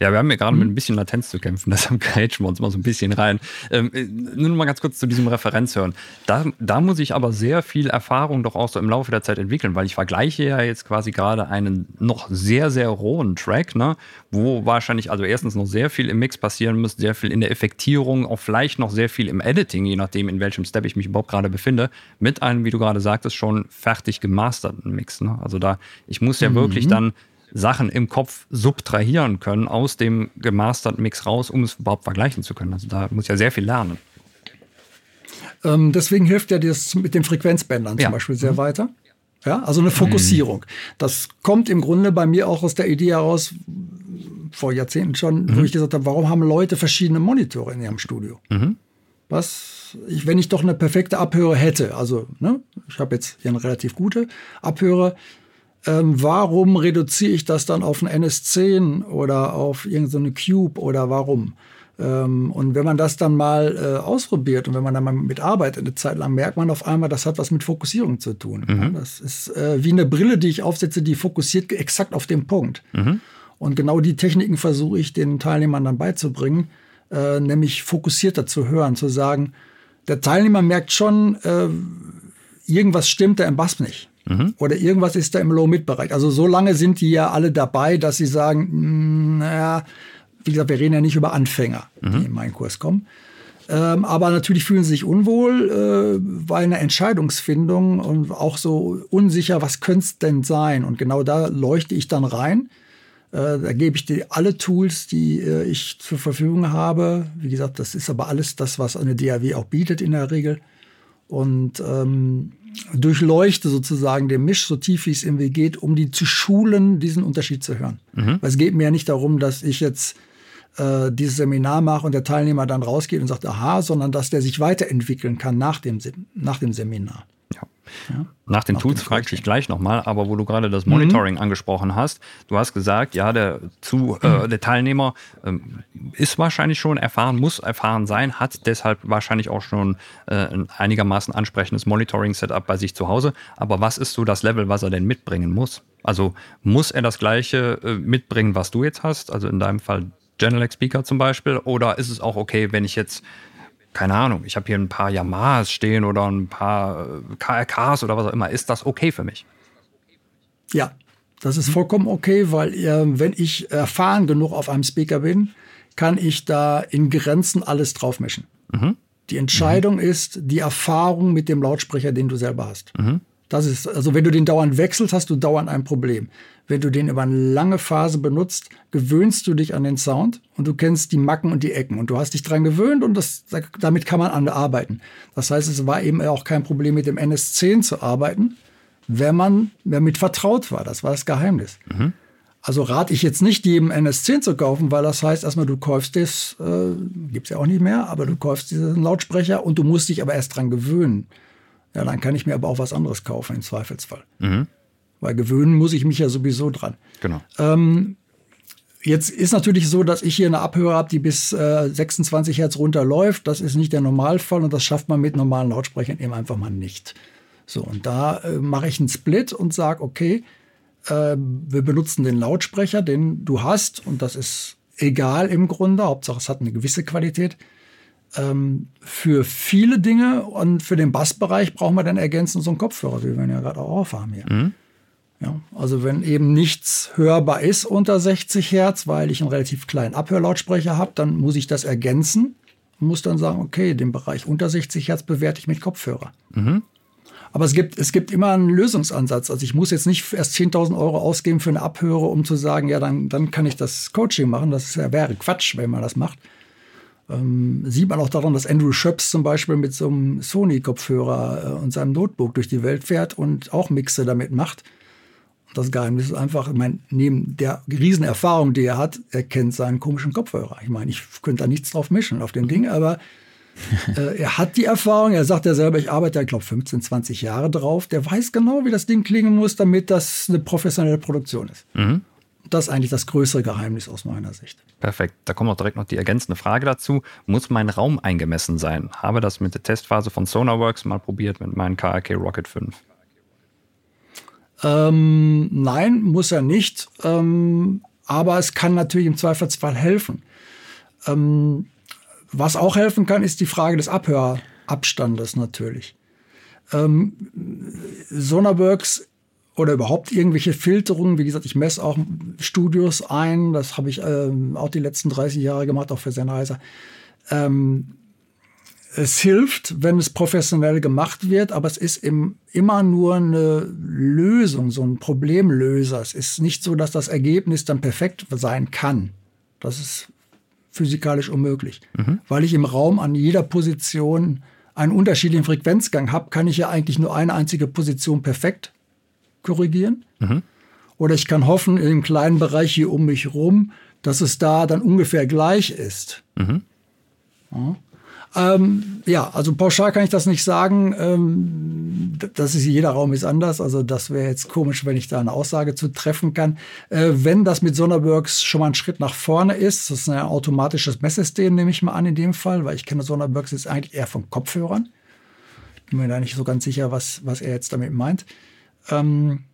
Ja, wir haben ja gerade mhm. mit ein bisschen Latenz zu kämpfen, [LAUGHS] deshalb grätschen wir uns mal so ein bisschen rein. Ähm, äh, nur noch mal ganz kurz zu diesem Referenzhören. Da, da muss ich aber sehr viel Erfahrung doch auch so im Laufe der Zeit entwickeln, weil ich vergleiche ja jetzt quasi gerade einen noch sehr, sehr rohen Track, ne, wo wahrscheinlich also erstens noch sehr viel im Mix passieren muss, sehr viel in der Effektierung, auch vielleicht noch sehr viel im Editing, je nachdem, in welchem Step ich mich überhaupt gerade befinde, mit einem, wie du gerade sagtest, schon fertig gemasterten Mix. Ne? Also da, ich muss ja mhm. wirklich dann Sachen im Kopf subtrahieren können aus dem gemasterten Mix raus, um es überhaupt vergleichen zu können. Also da muss ich ja sehr viel lernen. Ähm, deswegen hilft ja das mit den Frequenzbändern ja. zum Beispiel sehr mhm. weiter. Ja, also eine Fokussierung. Mhm. Das kommt im Grunde bei mir auch aus der Idee heraus, vor Jahrzehnten schon, mhm. wo ich gesagt habe, warum haben Leute verschiedene Monitore in ihrem Studio? Mhm. Was, ich, wenn ich doch eine perfekte Abhörer hätte, also ne, ich habe jetzt hier eine relativ gute Abhörer, ähm, warum reduziere ich das dann auf ein NS10 oder auf irgendeine Cube oder warum? Ähm, und wenn man das dann mal äh, ausprobiert und wenn man dann mal mitarbeitet eine Zeit lang, merkt man auf einmal, das hat was mit Fokussierung zu tun. Mhm. Das ist äh, wie eine Brille, die ich aufsetze, die fokussiert exakt auf den Punkt. Mhm. Und genau die Techniken versuche ich den Teilnehmern dann beizubringen, äh, nämlich fokussierter zu hören, zu sagen, der Teilnehmer merkt schon, äh, irgendwas stimmt da im Bass nicht. Mhm. Oder irgendwas ist da im Low-Mid-Bereich. Also so lange sind die ja alle dabei, dass sie sagen, hm, naja, wie gesagt, wir reden ja nicht über Anfänger, mhm. die in meinen Kurs kommen. Ähm, aber natürlich fühlen sie sich unwohl, äh, weil eine Entscheidungsfindung und auch so unsicher, was könnte es denn sein? Und genau da leuchte ich dann rein. Äh, da gebe ich dir alle Tools, die äh, ich zur Verfügung habe. Wie gesagt, das ist aber alles das, was eine DAW auch bietet in der Regel. Und ähm, durchleuchte sozusagen den Misch so tief wie es irgendwie geht, um die zu schulen, diesen Unterschied zu hören. Mhm. Weil es geht mir ja nicht darum, dass ich jetzt äh, dieses Seminar mache und der Teilnehmer dann rausgeht und sagt, aha, sondern dass der sich weiterentwickeln kann nach dem, nach dem Seminar. Ja. Nach den Nach Tools frage ich dich gleich nochmal, aber wo du gerade das Monitoring mhm. angesprochen hast, du hast gesagt, ja, der, zu, äh, der Teilnehmer ähm, ist wahrscheinlich schon erfahren, muss erfahren sein, hat deshalb wahrscheinlich auch schon äh, ein einigermaßen ansprechendes Monitoring-Setup bei sich zu Hause. Aber was ist so das Level, was er denn mitbringen muss? Also muss er das gleiche äh, mitbringen, was du jetzt hast? Also in deinem Fall Genelec Speaker zum Beispiel? Oder ist es auch okay, wenn ich jetzt keine Ahnung, ich habe hier ein paar Yamahas stehen oder ein paar äh, KRKs oder was auch immer. Ist das okay für mich? Ja, das ist vollkommen okay, weil äh, wenn ich erfahren genug auf einem Speaker bin, kann ich da in Grenzen alles draufmischen. Mhm. Die Entscheidung mhm. ist die Erfahrung mit dem Lautsprecher, den du selber hast. Mhm. Das ist, also wenn du den dauernd wechselst, hast du dauernd ein Problem. Wenn du den über eine lange Phase benutzt, gewöhnst du dich an den Sound und du kennst die Macken und die Ecken und du hast dich dran gewöhnt und das, damit kann man arbeiten. Das heißt, es war eben auch kein Problem mit dem NS10 zu arbeiten, wenn man damit vertraut war. Das war das Geheimnis. Mhm. Also rate ich jetzt nicht, jedem NS10 zu kaufen, weil das heißt erstmal, du kaufst das, äh, gibt es ja auch nicht mehr, aber du kaufst diesen Lautsprecher und du musst dich aber erst dran gewöhnen. Ja, dann kann ich mir aber auch was anderes kaufen im Zweifelsfall. Mhm. Weil gewöhnen muss ich mich ja sowieso dran. Genau. Ähm, jetzt ist natürlich so, dass ich hier eine Abhörer habe, die bis äh, 26 Hertz runterläuft. Das ist nicht der Normalfall und das schafft man mit normalen Lautsprechern eben einfach mal nicht. So, und da äh, mache ich einen Split und sage, okay, äh, wir benutzen den Lautsprecher, den du hast, und das ist egal im Grunde, Hauptsache es hat eine gewisse Qualität ähm, für viele Dinge und für den Bassbereich brauchen wir dann ergänzend so einen Kopfhörer, wie wir ihn ja gerade auch aufhaben hier. Mhm. Ja, also wenn eben nichts hörbar ist unter 60 Hertz, weil ich einen relativ kleinen Abhörlautsprecher habe, dann muss ich das ergänzen und muss dann sagen, okay, den Bereich unter 60 Hertz bewerte ich mit Kopfhörer. Mhm. Aber es gibt, es gibt immer einen Lösungsansatz. Also ich muss jetzt nicht erst 10.000 Euro ausgeben für eine Abhöre, um zu sagen, ja, dann, dann kann ich das Coaching machen. Das wäre Quatsch, wenn man das macht. Ähm, sieht man auch daran, dass Andrew Schöps zum Beispiel mit so einem Sony-Kopfhörer äh, und seinem Notebook durch die Welt fährt und auch Mixe damit macht. Das Geheimnis ist einfach, ich meine, neben der Riesenerfahrung, die er hat, er kennt seinen komischen Kopfhörer. Ich meine, ich könnte da nichts drauf mischen auf dem Ding, aber [LAUGHS] äh, er hat die Erfahrung, er sagt ja selber, ich arbeite, ich glaube, 15, 20 Jahre drauf. Der weiß genau, wie das Ding klingen muss, damit das eine professionelle Produktion ist. Mhm. Das ist eigentlich das größere Geheimnis aus meiner Sicht. Perfekt. Da kommt auch direkt noch die ergänzende Frage dazu. Muss mein Raum eingemessen sein? Habe das mit der Testphase von Sonarworks mal probiert mit meinem KRK Rocket 5. Ähm, nein, muss er nicht. Ähm, aber es kann natürlich im Zweifelsfall helfen. Ähm, was auch helfen kann, ist die Frage des Abhörabstandes natürlich. Ähm, Sonarworks oder überhaupt irgendwelche Filterungen. Wie gesagt, ich messe auch Studios ein. Das habe ich ähm, auch die letzten 30 Jahre gemacht, auch für Sennheiser. Ähm, es hilft, wenn es professionell gemacht wird, aber es ist im, immer nur eine Lösung, so ein Problemlöser. Es ist nicht so, dass das Ergebnis dann perfekt sein kann. Das ist physikalisch unmöglich. Mhm. Weil ich im Raum an jeder Position einen unterschiedlichen Frequenzgang habe, kann ich ja eigentlich nur eine einzige Position perfekt korrigieren. Mhm. Oder ich kann hoffen, in einem kleinen Bereich hier um mich rum, dass es da dann ungefähr gleich ist. Mhm. Ja. Ähm, ja, also pauschal kann ich das nicht sagen. Ähm, das ist jeder Raum ist anders. Also das wäre jetzt komisch, wenn ich da eine Aussage zu treffen kann. Äh, wenn das mit Sonderburgs schon mal ein Schritt nach vorne ist, das ist ein automatisches Messsystem, nehme ich mal an in dem Fall, weil ich kenne Sonderburgs jetzt eigentlich eher von Kopfhörern. Bin mir da nicht so ganz sicher, was, was er jetzt damit meint. Ähm,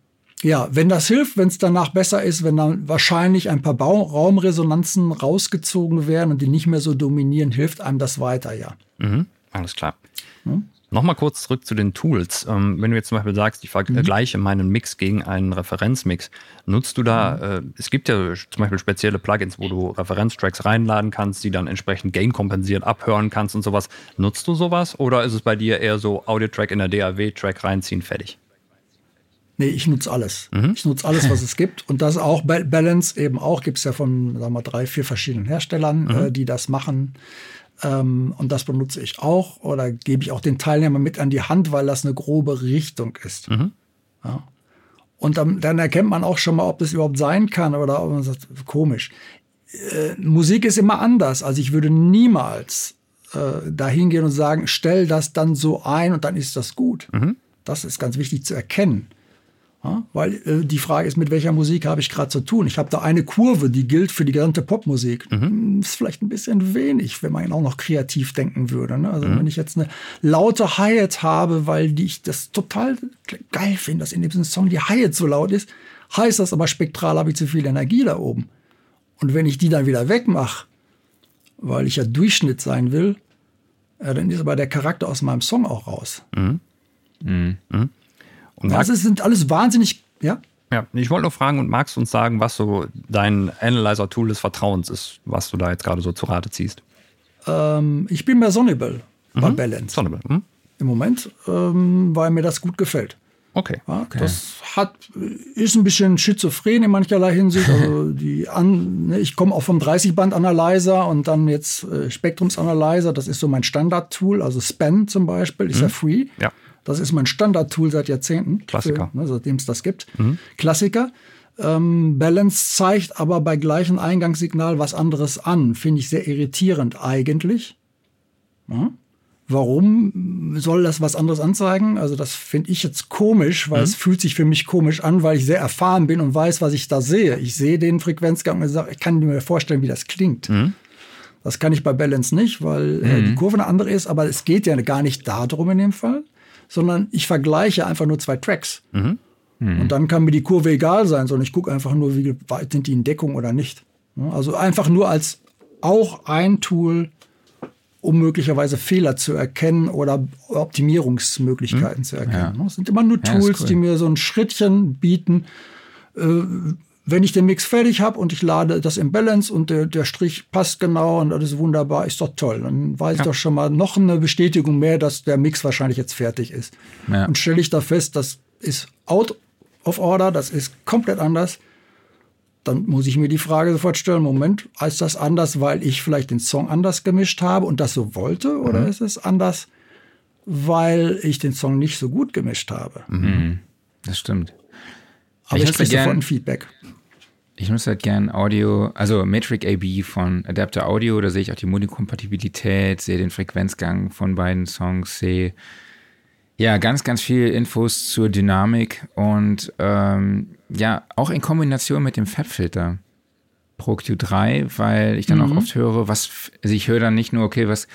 ja, wenn das hilft, wenn es danach besser ist, wenn dann wahrscheinlich ein paar Bau Raumresonanzen rausgezogen werden und die nicht mehr so dominieren, hilft einem das weiter, ja. Mhm, alles klar. Hm? Nochmal kurz zurück zu den Tools. Ähm, wenn du jetzt zum Beispiel sagst, ich vergleiche mhm. meinen Mix gegen einen Referenzmix, nutzt du da, mhm. äh, es gibt ja zum Beispiel spezielle Plugins, wo du Referenztracks reinladen kannst, die dann entsprechend Gain kompensiert abhören kannst und sowas. Nutzt du sowas oder ist es bei dir eher so Audio-Track in der DAW-Track reinziehen, fertig? Nee, ich nutze alles. Mhm. Ich nutze alles, was [LAUGHS] es gibt. Und das auch Balance eben auch, gibt es ja von sagen wir, drei, vier verschiedenen Herstellern, mhm. äh, die das machen. Ähm, und das benutze ich auch oder gebe ich auch den Teilnehmern mit an die Hand, weil das eine grobe Richtung ist. Mhm. Ja. Und dann, dann, erkennt man auch schon mal, ob das überhaupt sein kann oder ob man sagt, komisch. Äh, Musik ist immer anders. Also ich würde niemals äh, dahin gehen und sagen, stell das dann so ein und dann ist das gut. Mhm. Das ist ganz wichtig zu erkennen. Ja, weil äh, die Frage ist, mit welcher Musik habe ich gerade zu tun? Ich habe da eine Kurve, die gilt für die gesamte Popmusik. Mhm. Hm, ist vielleicht ein bisschen wenig, wenn man auch noch kreativ denken würde. Ne? Also mhm. wenn ich jetzt eine laute Hi-Hat habe, weil die ich das total geil finde, dass in diesem Song die Hi-Hat so laut ist, heißt das aber spektral habe ich zu viel Energie da oben. Und wenn ich die dann wieder wegmache, weil ich ja Durchschnitt sein will, ja, dann ist aber der Charakter aus meinem Song auch raus. Mhm. Mhm. Mhm. Und das ist, sind alles wahnsinnig, ja? Ja, ich wollte nur fragen und magst du uns sagen, was so dein Analyzer-Tool des Vertrauens ist, was du da jetzt gerade so zu Rate ziehst? Ähm, ich bin bei Sonnable, mhm. bei Balance. Sonnable. Mhm. Im Moment, ähm, weil mir das gut gefällt. Okay. Ja, okay. Das hat, ist ein bisschen schizophren in mancherlei Hinsicht. Also [LAUGHS] die an, ne, ich komme auch vom 30-Band-Analyzer und dann jetzt äh, Spektrums-Analyzer. Das ist so mein Standard-Tool. Also Span zum Beispiel ist mhm. ja free. Ja. Das ist mein Standard-Tool seit Jahrzehnten. Klassiker. Für, ne, seitdem es das gibt. Mhm. Klassiker. Ähm, Balance zeigt aber bei gleichem Eingangssignal was anderes an. Finde ich sehr irritierend eigentlich. Ja? Warum soll das was anderes anzeigen? Also das finde ich jetzt komisch, weil mhm. es fühlt sich für mich komisch an, weil ich sehr erfahren bin und weiß, was ich da sehe. Ich sehe den Frequenzgang und sage, ich kann mir vorstellen, wie das klingt. Mhm. Das kann ich bei Balance nicht, weil äh, die mhm. Kurve eine andere ist, aber es geht ja gar nicht darum in dem Fall sondern ich vergleiche einfach nur zwei Tracks. Mhm. Mhm. Und dann kann mir die Kurve egal sein, sondern ich gucke einfach nur, wie weit sind die in Deckung oder nicht. Also einfach nur als auch ein Tool, um möglicherweise Fehler zu erkennen oder Optimierungsmöglichkeiten mhm. zu erkennen. Es sind immer nur Tools, ja, cool. die mir so ein Schrittchen bieten, äh, wenn ich den Mix fertig habe und ich lade das im Balance und der, der Strich passt genau und alles wunderbar, ist doch toll. Dann weiß ja. ich doch schon mal noch eine Bestätigung mehr, dass der Mix wahrscheinlich jetzt fertig ist. Ja. Und stelle ich da fest, das ist out of order, das ist komplett anders. Dann muss ich mir die Frage sofort stellen, Moment, ist das anders, weil ich vielleicht den Song anders gemischt habe und das so wollte? Oder mhm. ist es anders, weil ich den Song nicht so gut gemischt habe? Mhm. Das stimmt. Aber ich, ich kriege sofort ein Feedback. Ich nutze halt gern Audio, also Metric AB von Adapter Audio, da sehe ich auch die Multikompatibilität, sehe den Frequenzgang von beiden Songs, sehe ja ganz, ganz viel Infos zur Dynamik und ähm, ja, auch in Kombination mit dem Fabfilter Pro Q3, weil ich dann mhm. auch oft höre, was, also ich höre dann nicht nur, okay, was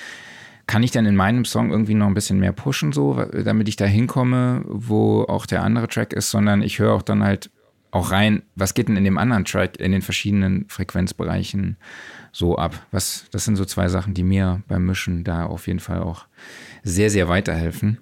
kann ich dann in meinem Song irgendwie noch ein bisschen mehr pushen, so, damit ich da hinkomme, wo auch der andere Track ist, sondern ich höre auch dann halt auch rein, was geht denn in dem anderen Track in den verschiedenen Frequenzbereichen so ab? Was, das sind so zwei Sachen, die mir beim Mischen da auf jeden Fall auch sehr, sehr weiterhelfen.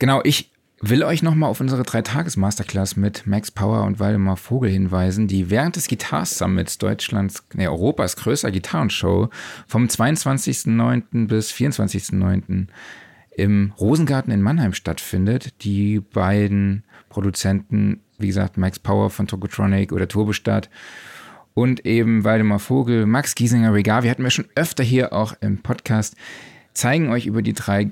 Genau, ich will euch nochmal auf unsere Drei-Tages-Masterclass mit Max Power und Waldemar Vogel hinweisen, die während des Guitar Summits Deutschlands, nee, Europas größter Gitarrenshow vom 22.09. bis 24.09. im Rosengarten in Mannheim stattfindet. Die beiden Produzenten, wie gesagt, Max Power von Tokotronic oder Turbostart. Und eben Waldemar Vogel, Max Giesinger Regavi hatten wir schon öfter hier auch im Podcast, zeigen euch über die drei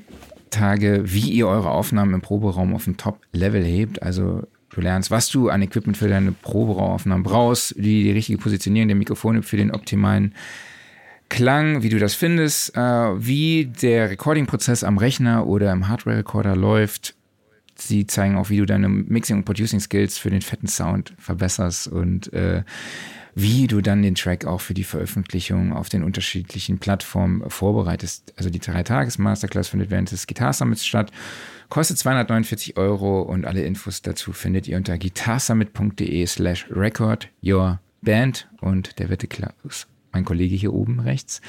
Tage, wie ihr eure Aufnahmen im Proberaum auf ein Top-Level hebt. Also du lernst, was du an Equipment für deine Proberaumaufnahmen brauchst, die, die richtige Positionierung der Mikrofone für den optimalen Klang, wie du das findest, äh, wie der Recording-Prozess am Rechner oder im Hardware-Recorder läuft, Sie zeigen auch, wie du deine Mixing- und Producing-Skills für den fetten Sound verbesserst und äh, wie du dann den Track auch für die Veröffentlichung auf den unterschiedlichen Plattformen vorbereitest. Also die Drei-Tages-Masterclass findet während des Guitar Summits statt. Kostet 249 Euro und alle Infos dazu findet ihr unter guitarsummit.de slash record your band und der Wette Klaus, mein Kollege hier oben rechts.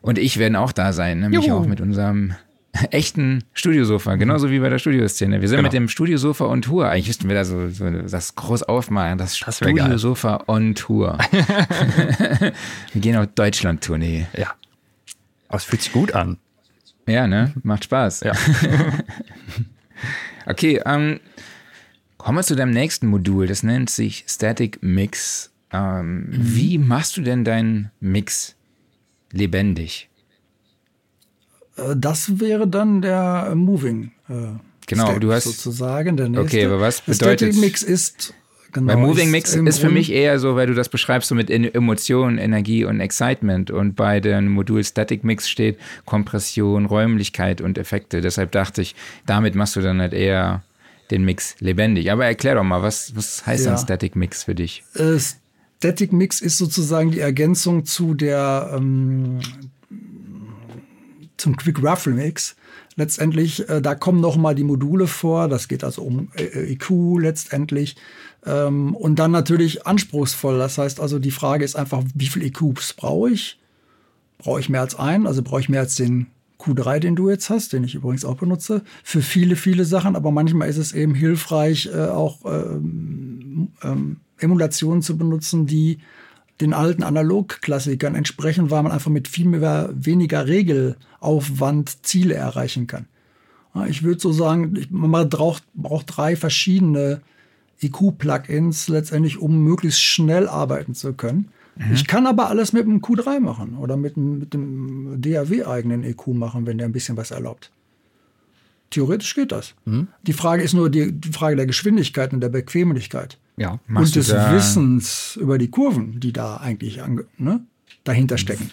Und ich werden auch da sein, nämlich Juhu. auch mit unserem [LAUGHS] echten Studiosofa, genauso wie bei der Studioszene. Wir sind genau. mit dem Studiosofa on Tour. Eigentlich müssten wir da so, so das groß aufmalen, das, das Studiosofa on Tour. [LAUGHS] wir gehen auf Deutschland-Tournee. Ja. Aber es fühlt sich gut an. Ja, ne? Macht Spaß. Ja. [LAUGHS] okay, ähm, kommen wir zu deinem nächsten Modul. Das nennt sich Static Mix. Ähm, mhm. Wie machst du denn deinen Mix lebendig? Äh, das wäre dann der Moving. Äh, genau, Step, du hast sozusagen der nächste. Okay, aber was bedeutet Static Mix ist Genau, Bei Moving Mix ist, ist für mich eher so, weil du das beschreibst, so mit Emotionen, Energie und Excitement. Und bei dem Modul Static Mix steht Kompression, Räumlichkeit und Effekte. Deshalb dachte ich, damit machst du dann halt eher den Mix lebendig. Aber erklär doch mal, was, was heißt ja. dann Static Mix für dich? Äh, Static Mix ist sozusagen die Ergänzung zu der, ähm, zum Quick Ruffle Mix. Letztendlich, äh, da kommen noch mal die Module vor. Das geht also um äh, EQ letztendlich. Ähm, und dann natürlich anspruchsvoll. Das heißt also, die Frage ist einfach, wie viel EQs brauche ich? Brauche ich mehr als einen? Also brauche ich mehr als den Q3, den du jetzt hast, den ich übrigens auch benutze, für viele, viele Sachen. Aber manchmal ist es eben hilfreich, äh, auch ähm, ähm, Emulationen zu benutzen, die den alten Analogklassikern entsprechen, weil man einfach mit viel mehr, weniger Regelaufwand Ziele erreichen kann. Ich würde so sagen, man braucht, braucht drei verschiedene EQ-Plugins letztendlich, um möglichst schnell arbeiten zu können. Mhm. Ich kann aber alles mit dem Q3 machen oder mit, mit dem DAW-eigenen EQ machen, wenn der ein bisschen was erlaubt. Theoretisch geht das. Mhm. Die Frage ist nur die, die Frage der Geschwindigkeit und der Bequemlichkeit. Ja, und des Wissens über die Kurven, die da eigentlich ne, dahinter stecken.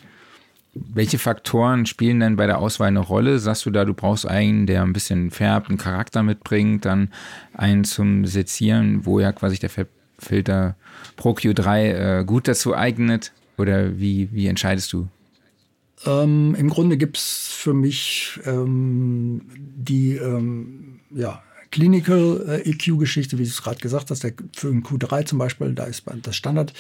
Welche Faktoren spielen denn bei der Auswahl eine Rolle? Sagst du da, du brauchst einen, der ein bisschen färbt, einen Charakter mitbringt, dann einen zum Sezieren, wo ja quasi der Filter Pro Q3 äh, gut dazu eignet? Oder wie, wie entscheidest du? Ähm, Im Grunde gibt es für mich ähm, die ähm, ja, Clinical äh, EQ-Geschichte, wie du es gerade gesagt hast, der, für ein Q3 zum Beispiel, da ist das Standard.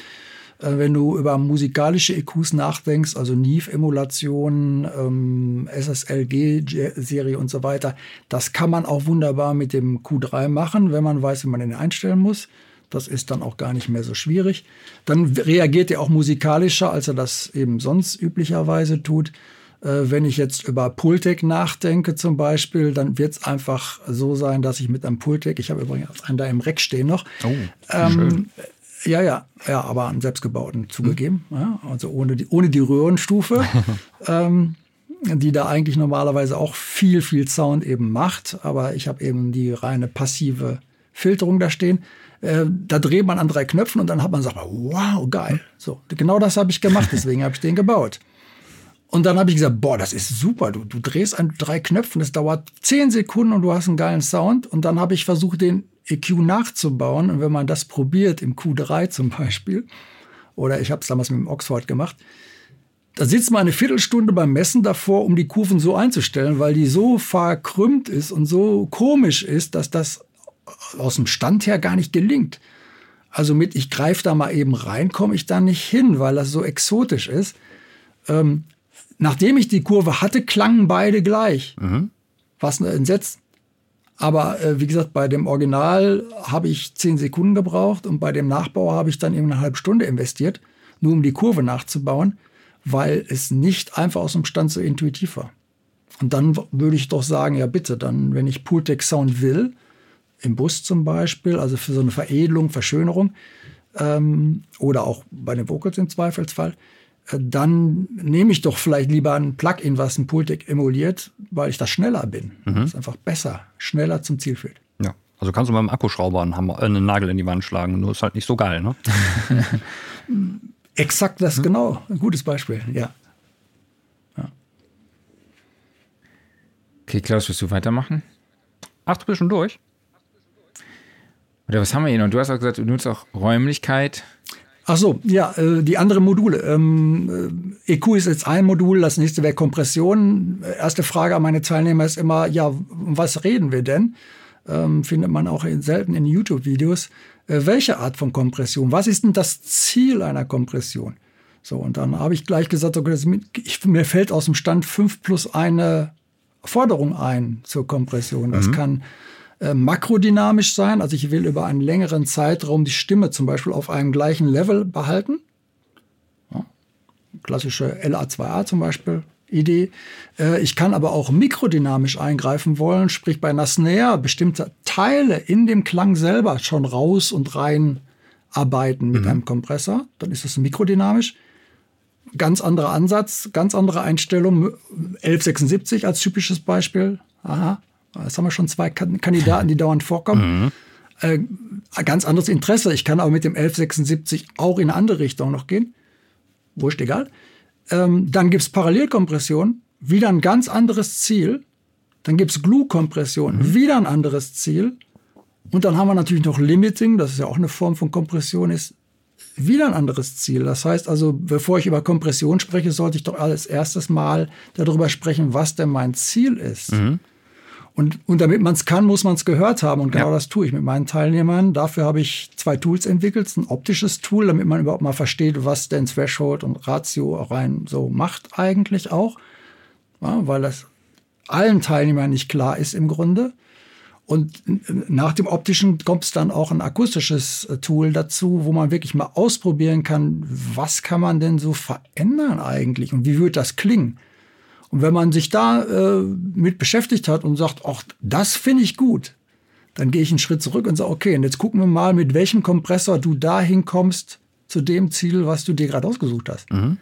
Äh, wenn du über musikalische EQs nachdenkst, also Neve-Emulationen, ähm, SSLG-Serie und so weiter, das kann man auch wunderbar mit dem Q3 machen, wenn man weiß, wie man den einstellen muss. Das ist dann auch gar nicht mehr so schwierig. Dann reagiert er auch musikalischer, als er das eben sonst üblicherweise tut. Äh, wenn ich jetzt über Pultec nachdenke zum Beispiel, dann wird es einfach so sein, dass ich mit einem Pultec, ich habe übrigens einen da im Reck stehen noch. Oh, ähm, ja, ja, ja, aber einen selbstgebauten zugegeben. Hm. Ja, also ohne die, ohne die Röhrenstufe, [LAUGHS] ähm, die da eigentlich normalerweise auch viel, viel Sound eben macht. Aber ich habe eben die reine passive Filterung da stehen. Äh, da dreht man an drei Knöpfen und dann hat man gesagt, wow, geil. So, genau das habe ich gemacht, [LAUGHS] deswegen habe ich den gebaut. Und dann habe ich gesagt, boah, das ist super. Du, du drehst an drei Knöpfen, das dauert zehn Sekunden und du hast einen geilen Sound. Und dann habe ich versucht, den EQ nachzubauen. Und wenn man das probiert, im Q3 zum Beispiel, oder ich habe es damals mit dem Oxford gemacht, da sitzt man eine Viertelstunde beim Messen davor, um die Kurven so einzustellen, weil die so verkrümmt ist und so komisch ist, dass das aus dem Stand her gar nicht gelingt. Also mit, ich greife da mal eben rein, komme ich da nicht hin, weil das so exotisch ist. Ähm, Nachdem ich die Kurve hatte, klangen beide gleich. Mhm. Was entsetzt. Aber äh, wie gesagt, bei dem Original habe ich zehn Sekunden gebraucht und bei dem Nachbau habe ich dann eben eine halbe Stunde investiert, nur um die Kurve nachzubauen, weil es nicht einfach aus dem Stand so intuitiv war. Und dann würde ich doch sagen, ja bitte, dann, wenn ich Pooltech Sound will, im Bus zum Beispiel, also für so eine Veredelung, Verschönerung, ähm, oder auch bei den Vocals im Zweifelsfall, dann nehme ich doch vielleicht lieber ein Plugin, was ein Pultec emuliert, weil ich da schneller bin. Mhm. Das ist einfach besser, schneller zum Ziel führt. Ja, also kannst du beim Akkuschrauber einen, Hammer, äh, einen Nagel in die Wand schlagen, nur ist halt nicht so geil, ne? [LAUGHS] Exakt das, mhm. genau. Ein gutes Beispiel, ja. ja. Okay, Klaus, willst du weitermachen? Ach, du bist schon durch? Oder was haben wir hier noch? Du hast auch gesagt, du nutzt auch Räumlichkeit. Ach so, ja, äh, die anderen Module. Ähm, äh, EQ ist jetzt ein Modul, das nächste wäre Kompression. Erste Frage an meine Teilnehmer ist immer, ja, was reden wir denn? Ähm, findet man auch selten in YouTube-Videos. Äh, welche Art von Kompression? Was ist denn das Ziel einer Kompression? So, und dann habe ich gleich gesagt, okay, ich, mir fällt aus dem Stand 5 plus eine Forderung ein zur Kompression. Das mhm. kann äh, makrodynamisch sein. Also ich will über einen längeren Zeitraum die Stimme zum Beispiel auf einem gleichen Level behalten. Ja, klassische LA2A zum Beispiel. Idee. Äh, ich kann aber auch mikrodynamisch eingreifen wollen, sprich bei einer Snare bestimmte Teile in dem Klang selber schon raus und rein arbeiten mit mhm. einem Kompressor. Dann ist es mikrodynamisch. Ganz anderer Ansatz, ganz andere Einstellung. 1176 als typisches Beispiel. Aha. Jetzt haben wir schon zwei Kandidaten, die dauernd vorkommen. Mhm. Äh, ganz anderes Interesse. Ich kann aber mit dem 1176 auch in eine andere Richtung noch gehen. Wurscht, egal. Ähm, dann gibt es Parallelkompression, wieder ein ganz anderes Ziel. Dann gibt es Glue-Kompression, mhm. wieder ein anderes Ziel. Und dann haben wir natürlich noch Limiting, das ist ja auch eine Form von Kompression, ist wieder ein anderes Ziel. Das heißt also, bevor ich über Kompression spreche, sollte ich doch als erstes mal darüber sprechen, was denn mein Ziel ist. Mhm. Und, und damit man es kann, muss man es gehört haben. Und genau ja. das tue ich mit meinen Teilnehmern. Dafür habe ich zwei Tools entwickelt. Ein optisches Tool, damit man überhaupt mal versteht, was denn Threshold und Ratio rein so macht eigentlich auch. Ja, weil das allen Teilnehmern nicht klar ist im Grunde. Und nach dem optischen kommt es dann auch ein akustisches äh, Tool dazu, wo man wirklich mal ausprobieren kann, was kann man denn so verändern eigentlich und wie wird das klingen. Und wenn man sich da äh, mit beschäftigt hat und sagt, ach, das finde ich gut, dann gehe ich einen Schritt zurück und sage, okay, und jetzt gucken wir mal, mit welchem Kompressor du dahin kommst zu dem Ziel, was du dir gerade ausgesucht hast. Mhm.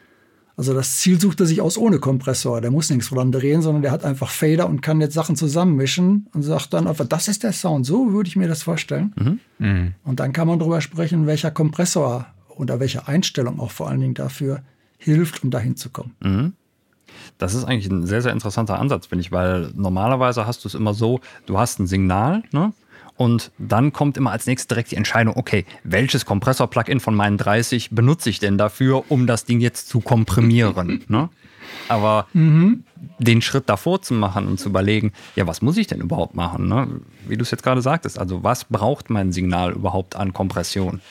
Also das Ziel sucht er sich aus ohne Kompressor. Der muss nichts dran drehen, sondern der hat einfach Fader und kann jetzt Sachen zusammenmischen und sagt dann einfach, das ist der Sound. So würde ich mir das vorstellen. Mhm. Mhm. Und dann kann man darüber sprechen, welcher Kompressor oder welche Einstellung auch vor allen Dingen dafür hilft, um dahin zu kommen. Das ist eigentlich ein sehr, sehr interessanter Ansatz, finde ich, weil normalerweise hast du es immer so, du hast ein Signal, ne? Und dann kommt immer als nächstes direkt die Entscheidung, okay, welches Kompressor-Plugin von meinen 30 benutze ich denn dafür, um das Ding jetzt zu komprimieren? [LAUGHS] ne? Aber mhm. den Schritt davor zu machen und zu überlegen, ja, was muss ich denn überhaupt machen? Ne? Wie du es jetzt gerade sagtest, also was braucht mein Signal überhaupt an Kompression?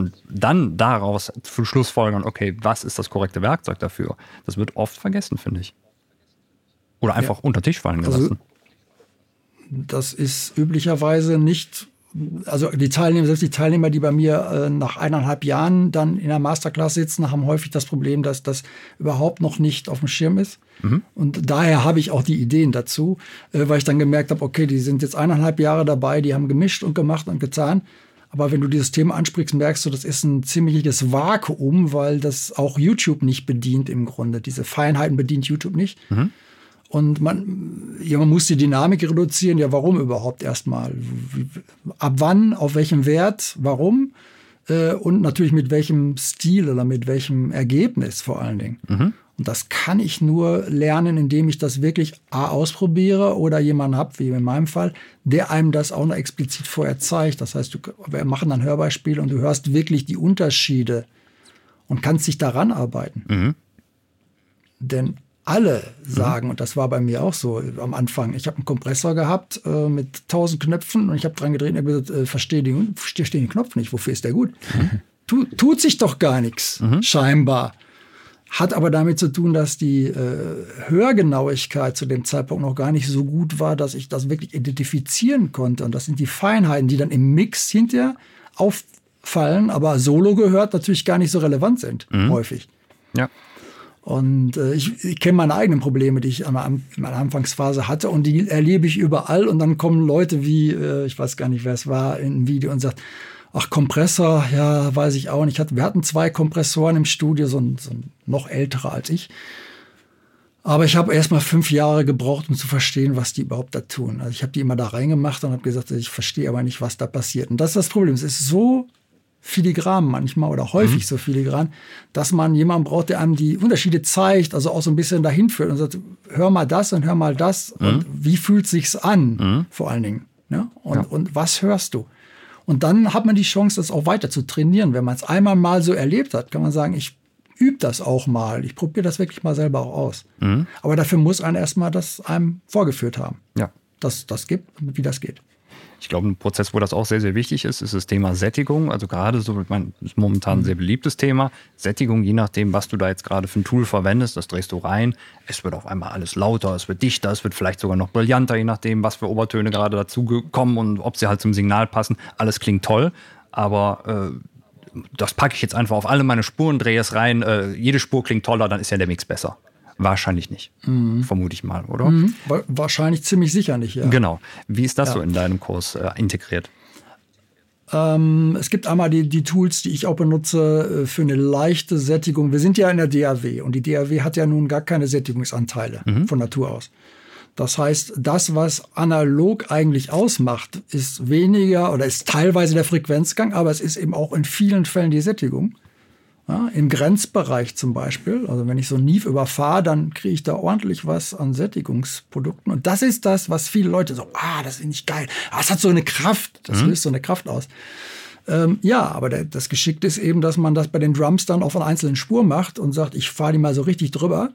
Und dann daraus zu Schlussfolgern, okay, was ist das korrekte Werkzeug dafür? Das wird oft vergessen, finde ich. Oder einfach ja. unter Tisch fallen gelassen. Also, das ist üblicherweise nicht, also die Teilnehmer, selbst die Teilnehmer, die bei mir äh, nach eineinhalb Jahren dann in der Masterclass sitzen, haben häufig das Problem, dass das überhaupt noch nicht auf dem Schirm ist. Mhm. Und daher habe ich auch die Ideen dazu, äh, weil ich dann gemerkt habe, okay, die sind jetzt eineinhalb Jahre dabei, die haben gemischt und gemacht und getan. Aber wenn du dieses Thema ansprichst, merkst du, das ist ein ziemliches Vakuum, weil das auch YouTube nicht bedient im Grunde. Diese Feinheiten bedient YouTube nicht. Mhm. Und man, ja, man muss die Dynamik reduzieren. Ja, warum überhaupt erstmal? Ab wann, auf welchem Wert, warum? Äh, und natürlich mit welchem Stil oder mit welchem Ergebnis vor allen Dingen. Mhm. Und das kann ich nur lernen, indem ich das wirklich A ausprobiere oder jemanden habe, wie in meinem Fall, der einem das auch noch explizit vorher zeigt. Das heißt, du, wir machen dann Hörbeispiele und du hörst wirklich die Unterschiede und kannst dich daran arbeiten. Mhm. Denn alle sagen, mhm. und das war bei mir auch so am Anfang, ich habe einen Kompressor gehabt äh, mit tausend Knöpfen und ich habe dran gedreht und habe gesagt, äh, verstehe den, versteh den Knopf nicht, wofür ist der gut? Mhm. Tu, tut sich doch gar nichts, mhm. scheinbar. Hat aber damit zu tun, dass die äh, Hörgenauigkeit zu dem Zeitpunkt noch gar nicht so gut war, dass ich das wirklich identifizieren konnte. Und das sind die Feinheiten, die dann im Mix hinterher auffallen, aber solo gehört natürlich gar nicht so relevant sind, mhm. häufig. Ja. Und äh, ich, ich kenne meine eigenen Probleme, die ich in meiner Anfangsphase hatte und die erlebe ich überall. Und dann kommen Leute wie, äh, ich weiß gar nicht, wer es war, in ein Video und sagt, ach, Kompressor, ja, weiß ich auch nicht. Wir hatten zwei Kompressoren im Studio, so ein, so ein noch älterer als ich. Aber ich habe erst mal fünf Jahre gebraucht, um zu verstehen, was die überhaupt da tun. Also ich habe die immer da reingemacht und habe gesagt, ich verstehe aber nicht, was da passiert. Und das ist das Problem. Es ist so filigran manchmal oder häufig mhm. so filigran, dass man jemanden braucht, der einem die Unterschiede zeigt, also auch so ein bisschen dahin führt und sagt, hör mal das und hör mal das mhm. und wie fühlt sich's an, mhm. vor allen Dingen. Ne? Und, ja. und was hörst du? Und dann hat man die Chance, das auch weiter zu trainieren. Wenn man es einmal mal so erlebt hat, kann man sagen, ich übe das auch mal. Ich probiere das wirklich mal selber auch aus. Mhm. Aber dafür muss einer erstmal das einem vorgeführt haben. Ja. Dass das gibt und wie das geht. Ich glaube, ein Prozess, wo das auch sehr, sehr wichtig ist, ist das Thema Sättigung. Also gerade so, ich meine, ist momentan ein sehr beliebtes Thema. Sättigung, je nachdem, was du da jetzt gerade für ein Tool verwendest, das drehst du rein. Es wird auf einmal alles lauter, es wird dichter, es wird vielleicht sogar noch brillanter, je nachdem, was für Obertöne gerade dazu kommen und ob sie halt zum Signal passen. Alles klingt toll, aber äh, das packe ich jetzt einfach auf alle meine Spuren, drehe es rein. Äh, jede Spur klingt toller, dann ist ja der Mix besser. Wahrscheinlich nicht, mhm. vermute ich mal, oder? Mhm. Wahrscheinlich ziemlich sicher nicht, ja. Genau. Wie ist das ja. so in deinem Kurs äh, integriert? Ähm, es gibt einmal die, die Tools, die ich auch benutze äh, für eine leichte Sättigung. Wir sind ja in der DAW und die DAW hat ja nun gar keine Sättigungsanteile mhm. von Natur aus. Das heißt, das, was analog eigentlich ausmacht, ist weniger oder ist teilweise der Frequenzgang, aber es ist eben auch in vielen Fällen die Sättigung. Ja, Im Grenzbereich zum Beispiel, also wenn ich so Nief überfahre, dann kriege ich da ordentlich was an Sättigungsprodukten. Und das ist das, was viele Leute so, ah, das ist nicht geil. Ah, es hat so eine Kraft, das mhm. löst so eine Kraft aus. Ähm, ja, aber der, das Geschickte ist eben, dass man das bei den Drums dann auf einer einzelnen Spur macht und sagt, ich fahre die mal so richtig drüber.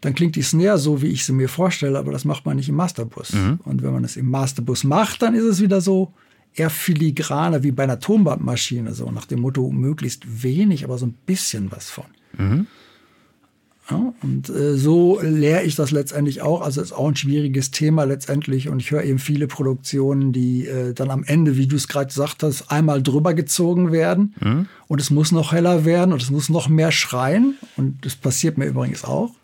Dann klingt die Snare so, wie ich sie mir vorstelle, aber das macht man nicht im Masterbus. Mhm. Und wenn man es im Masterbus macht, dann ist es wieder so, eher filigraner wie bei einer Tonbandmaschine, so nach dem Motto möglichst wenig, aber so ein bisschen was von. Mhm. Ja, und äh, so lehre ich das letztendlich auch. Also ist auch ein schwieriges Thema letztendlich. Und ich höre eben viele Produktionen, die äh, dann am Ende, wie du es gerade gesagt hast, einmal drüber gezogen werden. Mhm. Und es muss noch heller werden und es muss noch mehr schreien. Und das passiert mir übrigens auch,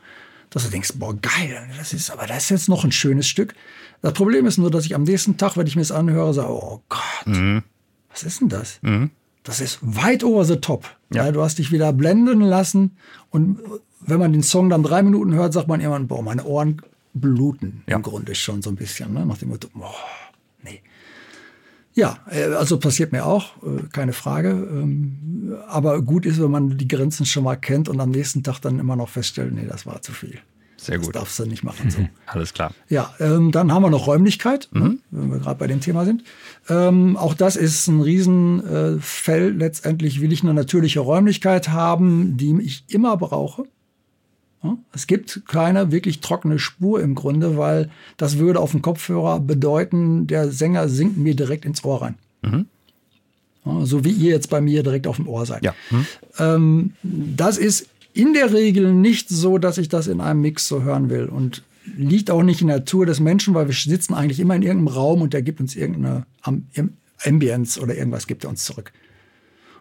dass du denkst, boah, geil, das ist, aber das ist jetzt noch ein schönes Stück. Das Problem ist nur, dass ich am nächsten Tag, wenn ich mir das anhöre, sage, oh Gott, mhm. was ist denn das? Mhm. Das ist weit over the top. Ja. ja. du hast dich wieder blenden lassen und wenn man den Song dann drei Minuten hört, sagt man irgendwann, boah, meine Ohren bluten ja. im Grunde schon so ein bisschen. Ne? Nach dem Motto, boah, nee. Ja, äh, also passiert mir auch, äh, keine Frage. Ähm, aber gut ist, wenn man die Grenzen schon mal kennt und am nächsten Tag dann immer noch feststellt, nee, das war zu viel. Sehr gut. Das darfst du nicht machen. So. [LAUGHS] Alles klar. Ja, ähm, dann haben wir noch Räumlichkeit, ne, mhm. wenn wir gerade bei dem Thema sind. Ähm, auch das ist ein Riesenfeld. Äh, Letztendlich will ich eine natürliche Räumlichkeit haben, die ich immer brauche. Ja, es gibt keine wirklich trockene Spur im Grunde, weil das würde auf dem Kopfhörer bedeuten, der Sänger singt mir direkt ins Ohr rein. Mhm. Ja, so wie ihr jetzt bei mir direkt auf dem Ohr seid. Ja. Mhm. Ähm, das ist in der Regel nicht so, dass ich das in einem Mix so hören will. Und liegt auch nicht in der Natur des Menschen, weil wir sitzen eigentlich immer in irgendeinem Raum und der gibt uns irgendeine Ambience oder irgendwas gibt er uns zurück.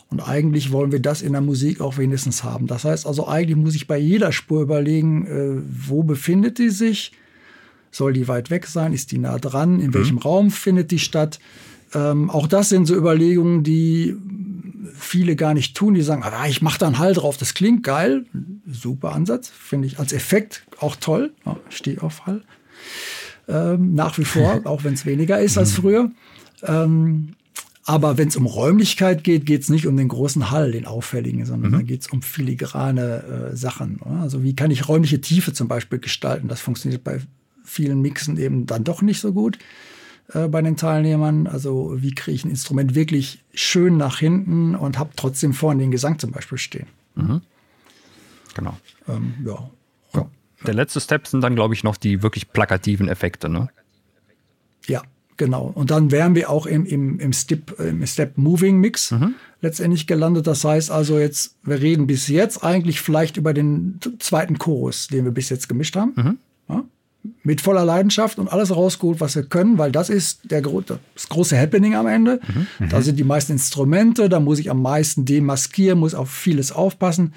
Und eigentlich wollen wir das in der Musik auch wenigstens haben. Das heißt also, eigentlich muss ich bei jeder Spur überlegen, äh, wo befindet die sich? Soll die weit weg sein? Ist die nah dran? In mhm. welchem Raum findet die statt? Ähm, auch das sind so Überlegungen, die viele gar nicht tun. Die sagen, ah, ich mache da einen Hall drauf, das klingt geil. Super Ansatz, finde ich als Effekt auch toll. Ja, stehe auf Hall. Ähm, nach wie vor, [LAUGHS] auch wenn es weniger ist als früher. Ähm, aber wenn es um Räumlichkeit geht, geht es nicht um den großen Hall, den auffälligen, sondern mhm. da geht es um filigrane äh, Sachen. Oder? Also wie kann ich räumliche Tiefe zum Beispiel gestalten? Das funktioniert bei vielen Mixen eben dann doch nicht so gut äh, bei den Teilnehmern. Also wie kriege ich ein Instrument wirklich schön nach hinten und habe trotzdem vorne den Gesang zum Beispiel stehen. Mhm. Genau. Ähm, ja. ja. Der letzte Step sind dann, glaube ich, noch die wirklich plakativen Effekte, ne? Ja, Genau. Und dann wären wir auch im, im, im, Step, im Step Moving Mix mhm. letztendlich gelandet. Das heißt also jetzt, wir reden bis jetzt eigentlich vielleicht über den zweiten Chorus, den wir bis jetzt gemischt haben. Mhm. Ja? Mit voller Leidenschaft und alles rausgeholt, was wir können, weil das ist der, das große Happening am Ende. Mhm. Da sind die meisten Instrumente, da muss ich am meisten demaskieren, muss auf vieles aufpassen.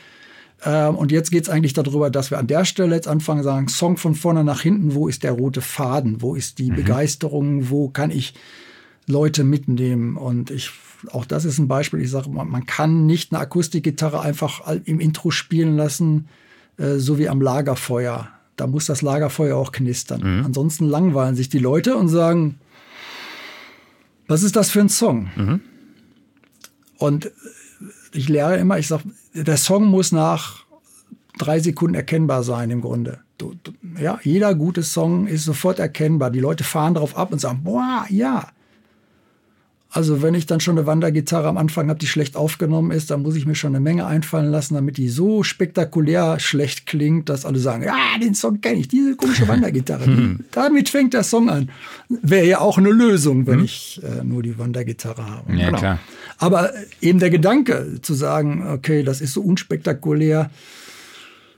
Ähm, und jetzt geht es eigentlich darüber, dass wir an der Stelle jetzt anfangen, sagen, Song von vorne nach hinten, wo ist der rote Faden, wo ist die mhm. Begeisterung, wo kann ich Leute mitnehmen. Und ich, auch das ist ein Beispiel, ich sage, man, man kann nicht eine Akustikgitarre einfach im Intro spielen lassen, äh, so wie am Lagerfeuer. Da muss das Lagerfeuer auch knistern. Mhm. Ansonsten langweilen sich die Leute und sagen, was ist das für ein Song? Mhm. Und ich lehre immer, ich sage, der Song muss nach drei Sekunden erkennbar sein im Grunde. Du, du, ja, jeder gute Song ist sofort erkennbar. Die Leute fahren darauf ab und sagen, boah, ja. Also wenn ich dann schon eine Wandergitarre am Anfang habe, die schlecht aufgenommen ist, dann muss ich mir schon eine Menge einfallen lassen, damit die so spektakulär schlecht klingt, dass alle sagen, ja, den Song kenne ich, diese komische Wandergitarre. [LAUGHS] Damit fängt der Song an. Wäre ja auch eine Lösung, wenn hm. ich äh, nur die Wandergitarre habe. Ja, genau. klar. Aber eben der Gedanke zu sagen, okay, das ist so unspektakulär,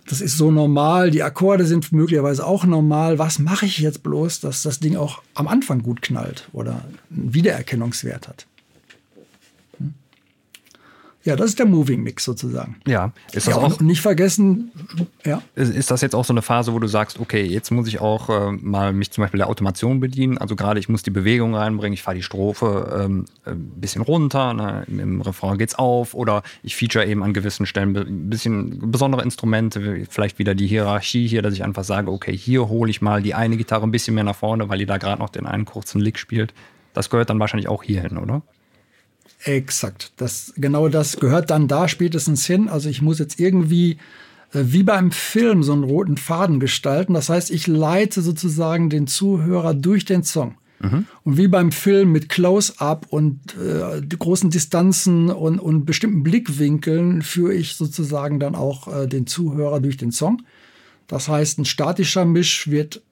das ist so normal, die Akkorde sind möglicherweise auch normal. Was mache ich jetzt bloß, dass das Ding auch am Anfang gut knallt oder einen Wiedererkennungswert hat? Ja, das ist der Moving Mix sozusagen. Ja, ist das ja, auch. Nicht vergessen, ja. Ist, ist, das jetzt auch so eine Phase, wo du sagst, okay, jetzt muss ich auch äh, mal mich zum Beispiel der Automation bedienen? Also gerade ich muss die Bewegung reinbringen, ich fahre die Strophe ähm, ein bisschen runter, ne? Im, im Refrain geht's auf oder ich feature eben an gewissen Stellen ein bisschen besondere Instrumente, vielleicht wieder die Hierarchie hier, dass ich einfach sage, okay, hier hole ich mal die eine Gitarre ein bisschen mehr nach vorne, weil die da gerade noch den einen kurzen Lick spielt. Das gehört dann wahrscheinlich auch hierhin, oder? Exakt. Das, genau das gehört dann da spätestens hin. Also ich muss jetzt irgendwie äh, wie beim Film so einen roten Faden gestalten. Das heißt, ich leite sozusagen den Zuhörer durch den Song. Mhm. Und wie beim Film mit Close-up und äh, großen Distanzen und, und bestimmten Blickwinkeln führe ich sozusagen dann auch äh, den Zuhörer durch den Song. Das heißt, ein statischer Misch wird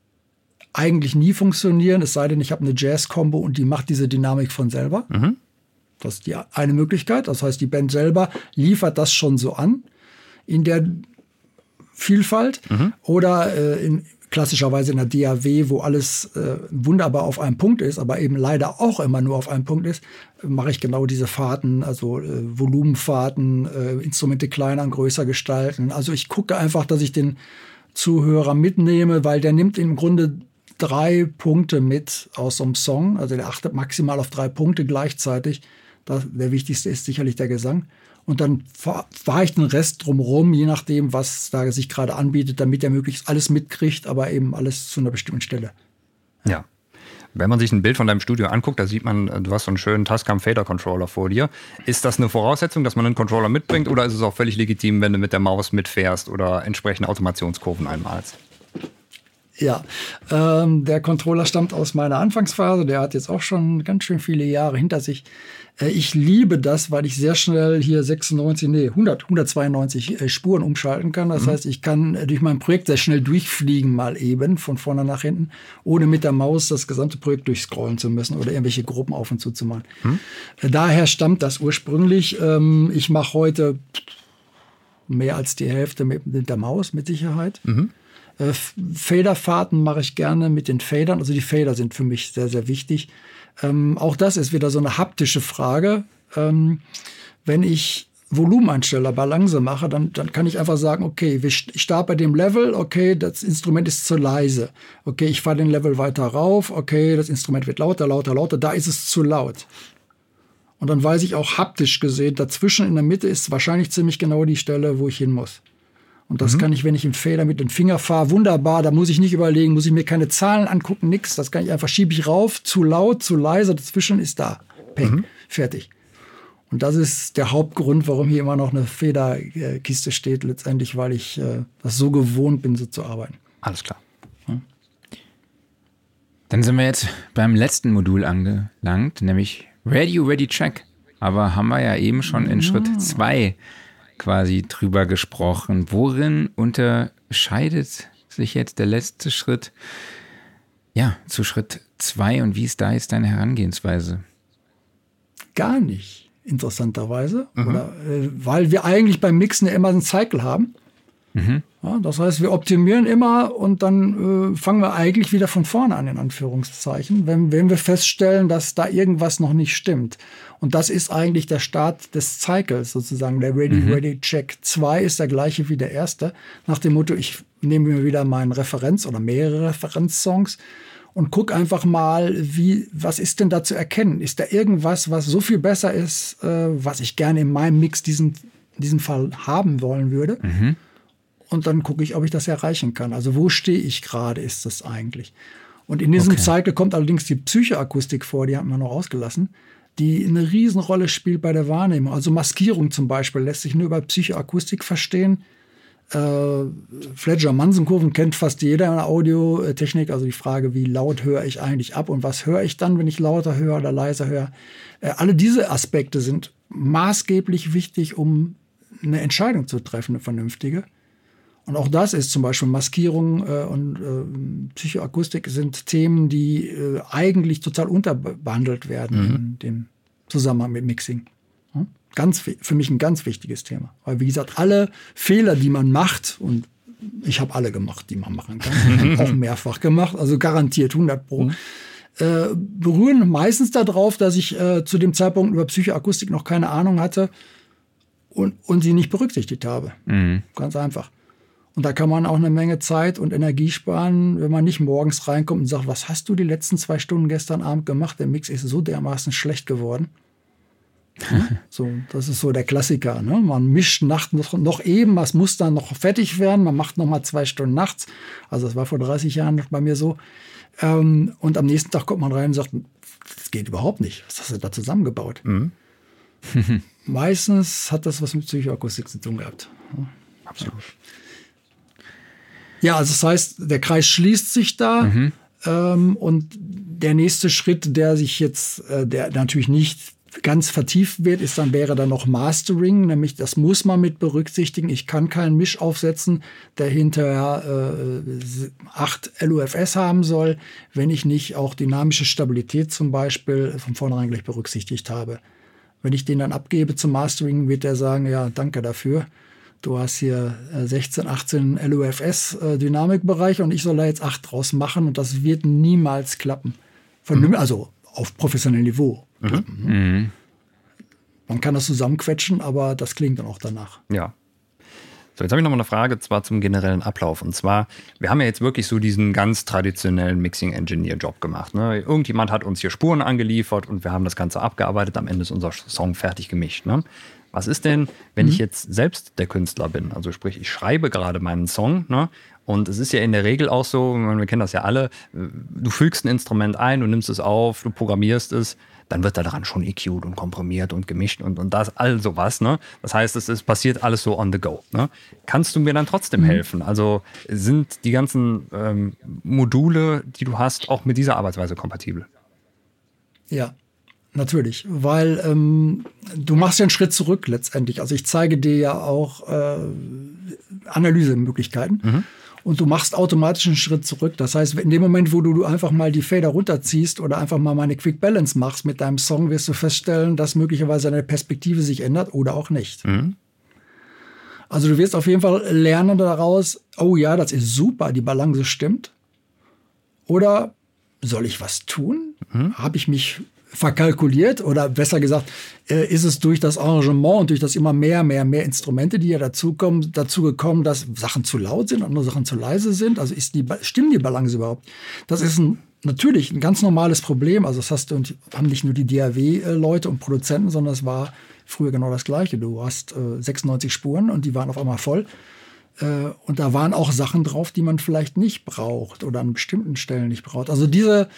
eigentlich nie funktionieren, es sei denn, ich habe eine Jazz-Kombo und die macht diese Dynamik von selber. Mhm. Das ist die eine Möglichkeit. Das heißt, die Band selber liefert das schon so an in der Vielfalt mhm. oder äh, in, klassischerweise in der DAW, wo alles äh, wunderbar auf einem Punkt ist, aber eben leider auch immer nur auf einem Punkt ist, mache ich genau diese Fahrten, also äh, Volumenfahrten, äh, Instrumente kleiner und größer gestalten. Also ich gucke einfach, dass ich den Zuhörer mitnehme, weil der nimmt im Grunde drei Punkte mit aus so einem Song. Also der achtet maximal auf drei Punkte gleichzeitig. Das, der wichtigste ist sicherlich der Gesang. Und dann fahre ich den Rest drumherum, je nachdem, was da sich gerade anbietet, damit er möglichst alles mitkriegt, aber eben alles zu einer bestimmten Stelle. Ja. Wenn man sich ein Bild von deinem Studio anguckt, da sieht man, du hast so einen schönen Tascam Fader Controller vor dir. Ist das eine Voraussetzung, dass man einen Controller mitbringt oder ist es auch völlig legitim, wenn du mit der Maus mitfährst oder entsprechende Automationskurven einmalst? Ja, ähm, der Controller stammt aus meiner Anfangsphase. Der hat jetzt auch schon ganz schön viele Jahre hinter sich. Äh, ich liebe das, weil ich sehr schnell hier 96, nee, 100, 192 äh, Spuren umschalten kann. Das mhm. heißt, ich kann äh, durch mein Projekt sehr schnell durchfliegen, mal eben von vorne nach hinten, ohne mit der Maus das gesamte Projekt durchscrollen zu müssen oder irgendwelche Gruppen auf und zu zu machen. Mhm. Daher stammt das ursprünglich. Ähm, ich mache heute mehr als die Hälfte mit, mit der Maus, mit Sicherheit. Mhm. Faderfahrten mache ich gerne mit den Fadern. Also die Fader sind für mich sehr, sehr wichtig. Ähm, auch das ist wieder so eine haptische Frage. Ähm, wenn ich Volumeneinsteller Balance mache, dann, dann kann ich einfach sagen, okay, ich starte bei dem Level, okay, das Instrument ist zu leise. Okay, ich fahre den Level weiter rauf, okay, das Instrument wird lauter, lauter, lauter, da ist es zu laut. Und dann weiß ich auch haptisch gesehen, dazwischen in der Mitte ist wahrscheinlich ziemlich genau die Stelle, wo ich hin muss. Und das mhm. kann ich, wenn ich im Fader mit dem Finger fahre, wunderbar. Da muss ich nicht überlegen, muss ich mir keine Zahlen angucken, nix. Das kann ich einfach schiebe ich rauf, zu laut, zu leise. Dazwischen ist da. Peng, mhm. fertig. Und das ist der Hauptgrund, warum hier immer noch eine Federkiste steht, letztendlich, weil ich äh, das so gewohnt bin, so zu arbeiten. Alles klar. Dann sind wir jetzt beim letzten Modul angelangt, nämlich Radio Ready Check. Aber haben wir ja eben schon in Schritt 2 quasi drüber gesprochen. Worin unterscheidet sich jetzt der letzte Schritt ja, zu Schritt 2 und wie ist da jetzt deine Herangehensweise? Gar nicht, interessanterweise. Mhm. Oder, äh, weil wir eigentlich beim Mixen ja immer einen Cycle haben. Mhm. Ja, das heißt, wir optimieren immer und dann äh, fangen wir eigentlich wieder von vorne an, in Anführungszeichen, wenn, wenn wir feststellen, dass da irgendwas noch nicht stimmt. Und das ist eigentlich der Start des Cycles sozusagen. Der Ready, mhm. Ready, Check 2 ist der gleiche wie der erste. Nach dem Motto, ich nehme mir wieder meinen Referenz oder mehrere Referenzsongs und guck einfach mal, wie, was ist denn da zu erkennen? Ist da irgendwas, was so viel besser ist, äh, was ich gerne in meinem Mix diesen, diesen Fall haben wollen würde? Mhm und dann gucke ich, ob ich das erreichen kann. Also wo stehe ich gerade, ist das eigentlich. Und in diesem okay. Cycle kommt allerdings die Psychoakustik vor, die haben wir noch ausgelassen, die eine Riesenrolle spielt bei der Wahrnehmung. Also Maskierung zum Beispiel lässt sich nur über Psychoakustik verstehen. Äh, Fledger-Manson-Kurven kennt fast jeder in der Audiotechnik. Also die Frage, wie laut höre ich eigentlich ab und was höre ich dann, wenn ich lauter höre oder leiser höre. Äh, alle diese Aspekte sind maßgeblich wichtig, um eine Entscheidung zu treffen, eine vernünftige. Und auch das ist zum Beispiel Maskierung äh, und äh, Psychoakustik sind Themen, die äh, eigentlich total unterbehandelt werden mhm. in dem Zusammenhang mit Mixing. Ja? Ganz, für mich ein ganz wichtiges Thema. Weil, wie gesagt, alle Fehler, die man macht, und ich habe alle gemacht, die man machen kann, [LAUGHS] auch mehrfach gemacht, also garantiert 100 Pro, mhm. äh, berühren meistens darauf, dass ich äh, zu dem Zeitpunkt über Psychoakustik noch keine Ahnung hatte und, und sie nicht berücksichtigt habe. Mhm. Ganz einfach. Und da kann man auch eine Menge Zeit und Energie sparen, wenn man nicht morgens reinkommt und sagt, was hast du die letzten zwei Stunden gestern Abend gemacht? Der Mix ist so dermaßen schlecht geworden. [LAUGHS] so, das ist so der Klassiker. Ne? Man mischt nachts noch, noch, eben, was muss dann noch fertig werden. Man macht noch mal zwei Stunden nachts. Also das war vor 30 Jahren bei mir so. Ähm, und am nächsten Tag kommt man rein und sagt, das geht überhaupt nicht. Was hast du da zusammengebaut? Mhm. [LAUGHS] Meistens hat das was mit Psychoakustik zu tun gehabt. Absolut. Ja. Ja, also das heißt, der Kreis schließt sich da. Mhm. Ähm, und der nächste Schritt, der sich jetzt, äh, der natürlich nicht ganz vertieft wird, ist dann wäre dann noch Mastering, nämlich das muss man mit berücksichtigen. Ich kann keinen Misch aufsetzen, der hinterher äh, acht LUFS haben soll, wenn ich nicht auch dynamische Stabilität zum Beispiel von vornherein gleich berücksichtigt habe. Wenn ich den dann abgebe zum Mastering, wird er sagen, ja, danke dafür. Du hast hier 16, 18 LUFS Dynamikbereich und ich soll da jetzt 8 draus machen und das wird niemals klappen. Von, mhm. Also auf professionellem Niveau. Mhm. Mhm. Man kann das zusammenquetschen, aber das klingt dann auch danach. Ja. So, jetzt habe ich noch mal eine Frage, zwar zum generellen Ablauf. Und zwar, wir haben ja jetzt wirklich so diesen ganz traditionellen Mixing-Engineer-Job gemacht. Ne? Irgendjemand hat uns hier Spuren angeliefert und wir haben das Ganze abgearbeitet. Am Ende ist unser Song fertig gemischt. Ne? Was ist denn, wenn mhm. ich jetzt selbst der Künstler bin? Also sprich, ich schreibe gerade meinen Song, ne? Und es ist ja in der Regel auch so, wir kennen das ja alle, du fügst ein Instrument ein, du nimmst es auf, du programmierst es, dann wird da daran schon EQ'd und komprimiert und gemischt und, und das, all sowas. Ne? Das heißt, es ist, passiert alles so on the go. Ne? Kannst du mir dann trotzdem mhm. helfen? Also sind die ganzen ähm, Module, die du hast, auch mit dieser Arbeitsweise kompatibel? Ja, Natürlich, weil ähm, du machst ja einen Schritt zurück letztendlich. Also ich zeige dir ja auch äh, Analysemöglichkeiten mhm. und du machst automatisch einen Schritt zurück. Das heißt, in dem Moment, wo du einfach mal die Fader runterziehst oder einfach mal meine Quick Balance machst mit deinem Song, wirst du feststellen, dass möglicherweise deine Perspektive sich ändert oder auch nicht. Mhm. Also du wirst auf jeden Fall lernen daraus, oh ja, das ist super, die Balance stimmt. Oder soll ich was tun? Mhm. Habe ich mich verkalkuliert oder besser gesagt, äh, ist es durch das Arrangement und durch das immer mehr, mehr, mehr Instrumente, die ja dazukommen, dazu gekommen, dass Sachen zu laut sind, andere Sachen zu leise sind. Also ist die, stimmen die Balance überhaupt? Das ist ein, natürlich ein ganz normales Problem. Also das hast du, und haben nicht nur die DAW-Leute und Produzenten, sondern es war früher genau das Gleiche. Du hast äh, 96 Spuren und die waren auf einmal voll. Äh, und da waren auch Sachen drauf, die man vielleicht nicht braucht oder an bestimmten Stellen nicht braucht. Also diese,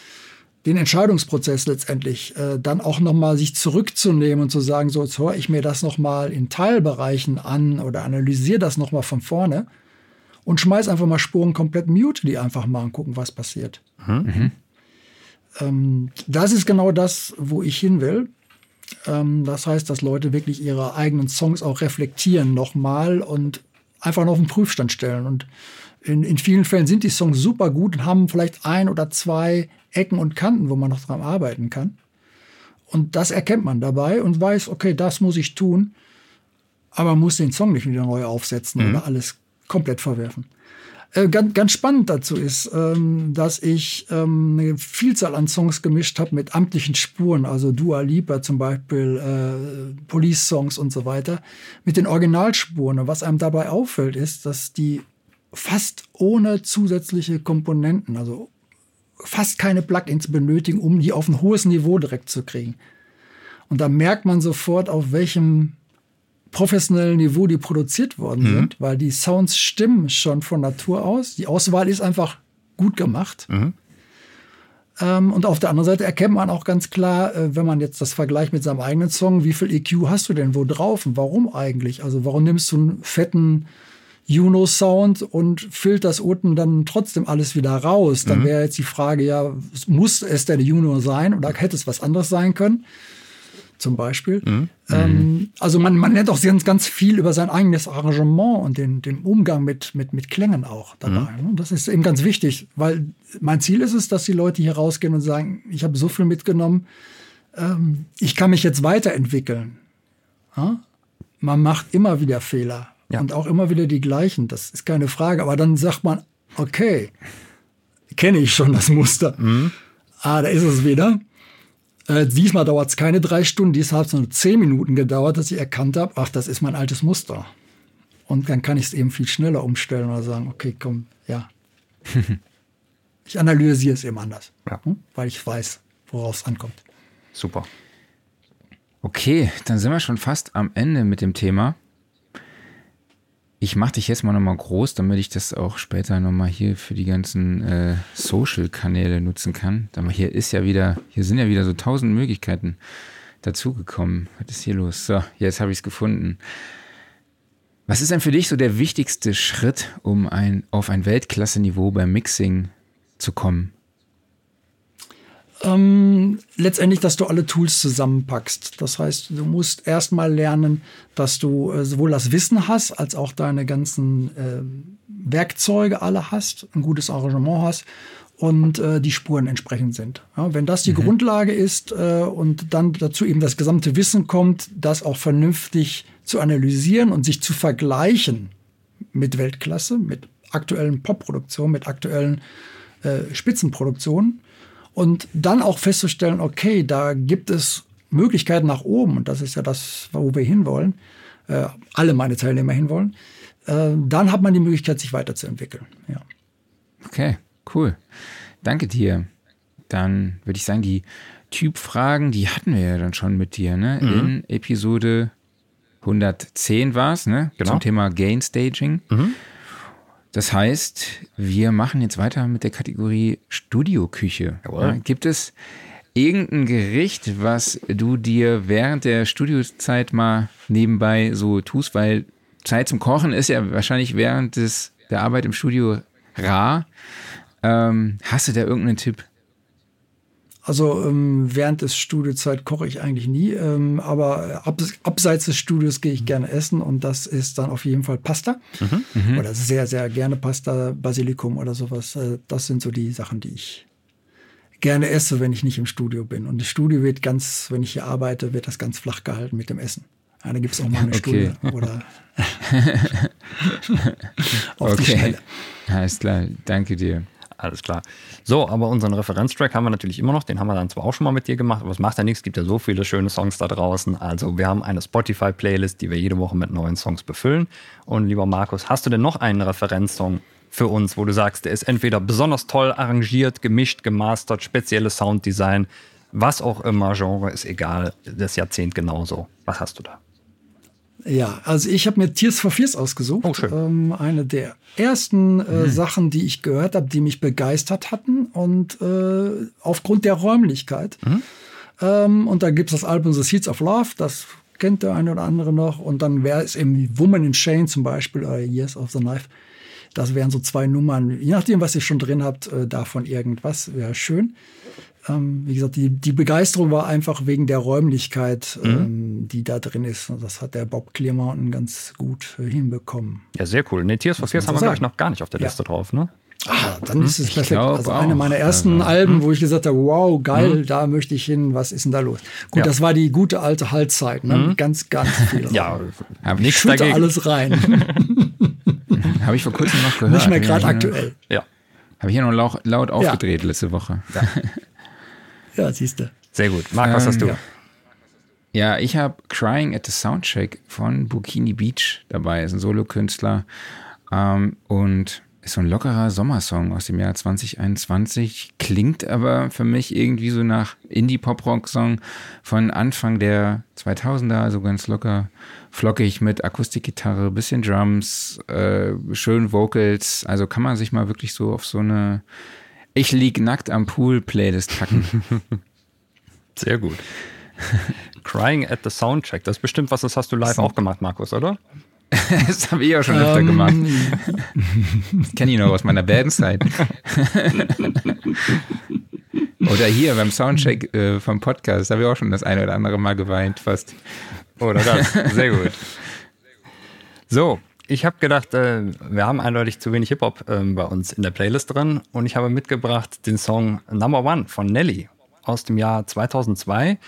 den Entscheidungsprozess letztendlich äh, dann auch nochmal sich zurückzunehmen und zu sagen, so jetzt höre ich mir das nochmal in Teilbereichen an oder analysiere das nochmal von vorne und schmeiß einfach mal Spuren komplett mute, die einfach mal und gucken, was passiert. Mhm. Ähm, das ist genau das, wo ich hin will. Ähm, das heißt, dass Leute wirklich ihre eigenen Songs auch reflektieren nochmal und einfach noch auf den Prüfstand stellen. Und in, in vielen Fällen sind die Songs super gut und haben vielleicht ein oder zwei Ecken und Kanten, wo man noch dran arbeiten kann. Und das erkennt man dabei und weiß, okay, das muss ich tun, aber man muss den Song nicht wieder neu aufsetzen mhm. oder alles komplett verwerfen. Äh, ganz, ganz spannend dazu ist, ähm, dass ich ähm, eine Vielzahl an Songs gemischt habe mit amtlichen Spuren, also Dua Lipa zum Beispiel, äh, Police-Songs und so weiter, mit den Originalspuren. Und was einem dabei auffällt, ist, dass die fast ohne zusätzliche Komponenten, also fast keine Plugins benötigen, um die auf ein hohes Niveau direkt zu kriegen. Und da merkt man sofort, auf welchem professionellen Niveau die produziert worden mhm. sind, weil die Sounds stimmen schon von Natur aus. Die Auswahl ist einfach gut gemacht. Mhm. Ähm, und auf der anderen Seite erkennt man auch ganz klar, äh, wenn man jetzt das vergleicht mit seinem eigenen Song, wie viel EQ hast du denn wo drauf und warum eigentlich? Also warum nimmst du einen fetten Juno-Sound und filterst unten dann trotzdem alles wieder raus. Dann mhm. wäre jetzt die Frage, ja, muss es der Juno sein oder hätte es was anderes sein können? Zum Beispiel. Mhm. Ähm, also man, man lernt auch ganz, ganz viel über sein eigenes Arrangement und den, den Umgang mit, mit, mit Klängen auch dabei. Mhm. Das ist eben ganz wichtig, weil mein Ziel ist es, dass die Leute hier rausgehen und sagen, ich habe so viel mitgenommen, ähm, ich kann mich jetzt weiterentwickeln. Ja? Man macht immer wieder Fehler. Ja. Und auch immer wieder die gleichen, das ist keine Frage. Aber dann sagt man, okay, kenne ich schon das Muster. Mhm. Ah, da ist es wieder. Äh, diesmal dauert es keine drei Stunden, diesmal hat es nur zehn Minuten gedauert, dass ich erkannt habe, ach, das ist mein altes Muster. Und dann kann ich es eben viel schneller umstellen oder sagen, okay, komm, ja. [LAUGHS] ich analysiere es eben anders, ja. Hm? weil ich weiß, worauf es ankommt. Super. Okay, dann sind wir schon fast am Ende mit dem Thema. Ich mache dich jetzt mal nochmal groß, damit ich das auch später nochmal hier für die ganzen äh, Social-Kanäle nutzen kann. Aber hier ist ja wieder, hier sind ja wieder so tausend Möglichkeiten dazugekommen. Was ist hier los? So, jetzt habe ich es gefunden. Was ist denn für dich so der wichtigste Schritt, um ein, auf ein Weltklasse-Niveau beim Mixing zu kommen? Ähm, letztendlich, dass du alle Tools zusammenpackst. Das heißt, du musst erstmal lernen, dass du äh, sowohl das Wissen hast, als auch deine ganzen äh, Werkzeuge alle hast, ein gutes Arrangement hast und äh, die Spuren entsprechend sind. Ja, wenn das die mhm. Grundlage ist äh, und dann dazu eben das gesamte Wissen kommt, das auch vernünftig zu analysieren und sich zu vergleichen mit Weltklasse, mit aktuellen Popproduktionen, mit aktuellen äh, Spitzenproduktionen, und dann auch festzustellen, okay, da gibt es Möglichkeiten nach oben, und das ist ja das, wo wir hinwollen, äh, alle meine Teilnehmer hinwollen, äh, dann hat man die Möglichkeit, sich weiterzuentwickeln. Ja. Okay, cool. Danke dir. Dann würde ich sagen, die Typfragen, die hatten wir ja dann schon mit dir, ne? Mhm. In Episode 110 war es, ne? Genau. Zum Thema Gain Staging. Mhm. Das heißt, wir machen jetzt weiter mit der Kategorie Studioküche. Ja, gibt es irgendein Gericht, was du dir während der Studiozeit mal nebenbei so tust? Weil Zeit zum Kochen ist ja wahrscheinlich während des, der Arbeit im Studio rar. Ähm, hast du da irgendeinen Tipp? Also ähm, während des Studiozeit koche ich eigentlich nie, ähm, aber ab, abseits des Studios gehe ich gerne essen und das ist dann auf jeden Fall Pasta mhm, mhm. oder sehr, sehr gerne Pasta, Basilikum oder sowas. Äh, das sind so die Sachen, die ich gerne esse, wenn ich nicht im Studio bin. Und das Studio wird ganz, wenn ich hier arbeite, wird das ganz flach gehalten mit dem Essen. Ja, da gibt es auch mal eine [LAUGHS] okay. Stunde oder [LAUGHS] auf okay. die Schnelle. Alles klar, danke dir. Alles klar. So, aber unseren Referenztrack haben wir natürlich immer noch. Den haben wir dann zwar auch schon mal mit dir gemacht, aber es macht ja nichts. Es gibt ja so viele schöne Songs da draußen. Also, wir haben eine Spotify-Playlist, die wir jede Woche mit neuen Songs befüllen. Und lieber Markus, hast du denn noch einen Referenzsong für uns, wo du sagst, der ist entweder besonders toll arrangiert, gemischt, gemastert, spezielles Sounddesign, was auch immer, Genre ist egal, das Jahrzehnt genauso. Was hast du da? Ja, also ich habe mir Tears for Fears ausgesucht. Oh, schön. Ähm, eine der ersten äh, Sachen, die ich gehört habe, die mich begeistert hatten und äh, aufgrund der Räumlichkeit. Ähm, und da gibt es das Album The Seeds of Love, das kennt der eine oder andere noch. Und dann wäre es eben Woman in Chain zum Beispiel, oder Years of the Knife. Das wären so zwei Nummern, je nachdem, was ihr schon drin habt, äh, davon irgendwas, wäre schön. Ähm, wie gesagt, die, die Begeisterung war einfach wegen der Räumlichkeit, ähm, die da drin ist. Und das hat der Bob Clearmountain ganz gut äh, hinbekommen. Ja, sehr cool. Ne, Tears for Fears haben wir, glaube ich, sagen. noch gar nicht auf der Ja. Liste drauf, ne? Ah, dann ist es perfekt. Also eine meiner ersten Also, Alben, wo ich gesagt habe, wow, geil, da möchte ich hin, was ist denn da los? Gut, Ja. das war die gute alte Halbzeit, ne? Ganz, ganz viel. [LAUGHS] Ja, Hab ich nichts schütte dagegen. alles rein. [LAUGHS] Habe ich vor kurzem noch gehört. Nicht mehr gerade aktuell. Ja, Habe ich hier noch laut, laut aufgedreht letzte Woche. Ja, siehst du. sehr gut. Marc, was Ähm, hast du? ja. Ja, ich habe Crying at the Soundcheck von Bikini Beach dabei. Ist ein Solokünstler ähm, und ist so ein lockerer Sommersong aus dem Jahr 2021. Klingt aber für mich irgendwie so nach Indie-Pop-Rock-Song von Anfang der 2000er, also ganz locker, flockig mit Akustikgitarre, bisschen Drums, äh, schön Vocals. Also kann man sich mal wirklich so auf so eine Ich lieg nackt am Pool Playlist packen. [LAUGHS] Sehr gut. Crying at the Soundcheck. Das ist bestimmt was, das hast du live auch gemacht, Markus, oder? [LAUGHS] Das habe ich auch schon öfter Ähm, gemacht. Kenne ich noch aus meiner Bandenzeit. [LAUGHS] oder hier beim Soundcheck äh, vom Podcast habe ich auch schon das eine oder andere Mal geweint, fast. Oder das. Sehr gut. So, ich habe gedacht, äh, wir haben eindeutig zu wenig Hip-Hop ähm, bei uns in der Playlist drin und ich habe mitgebracht den Song Number One von Nelly aus dem Jahr 2002.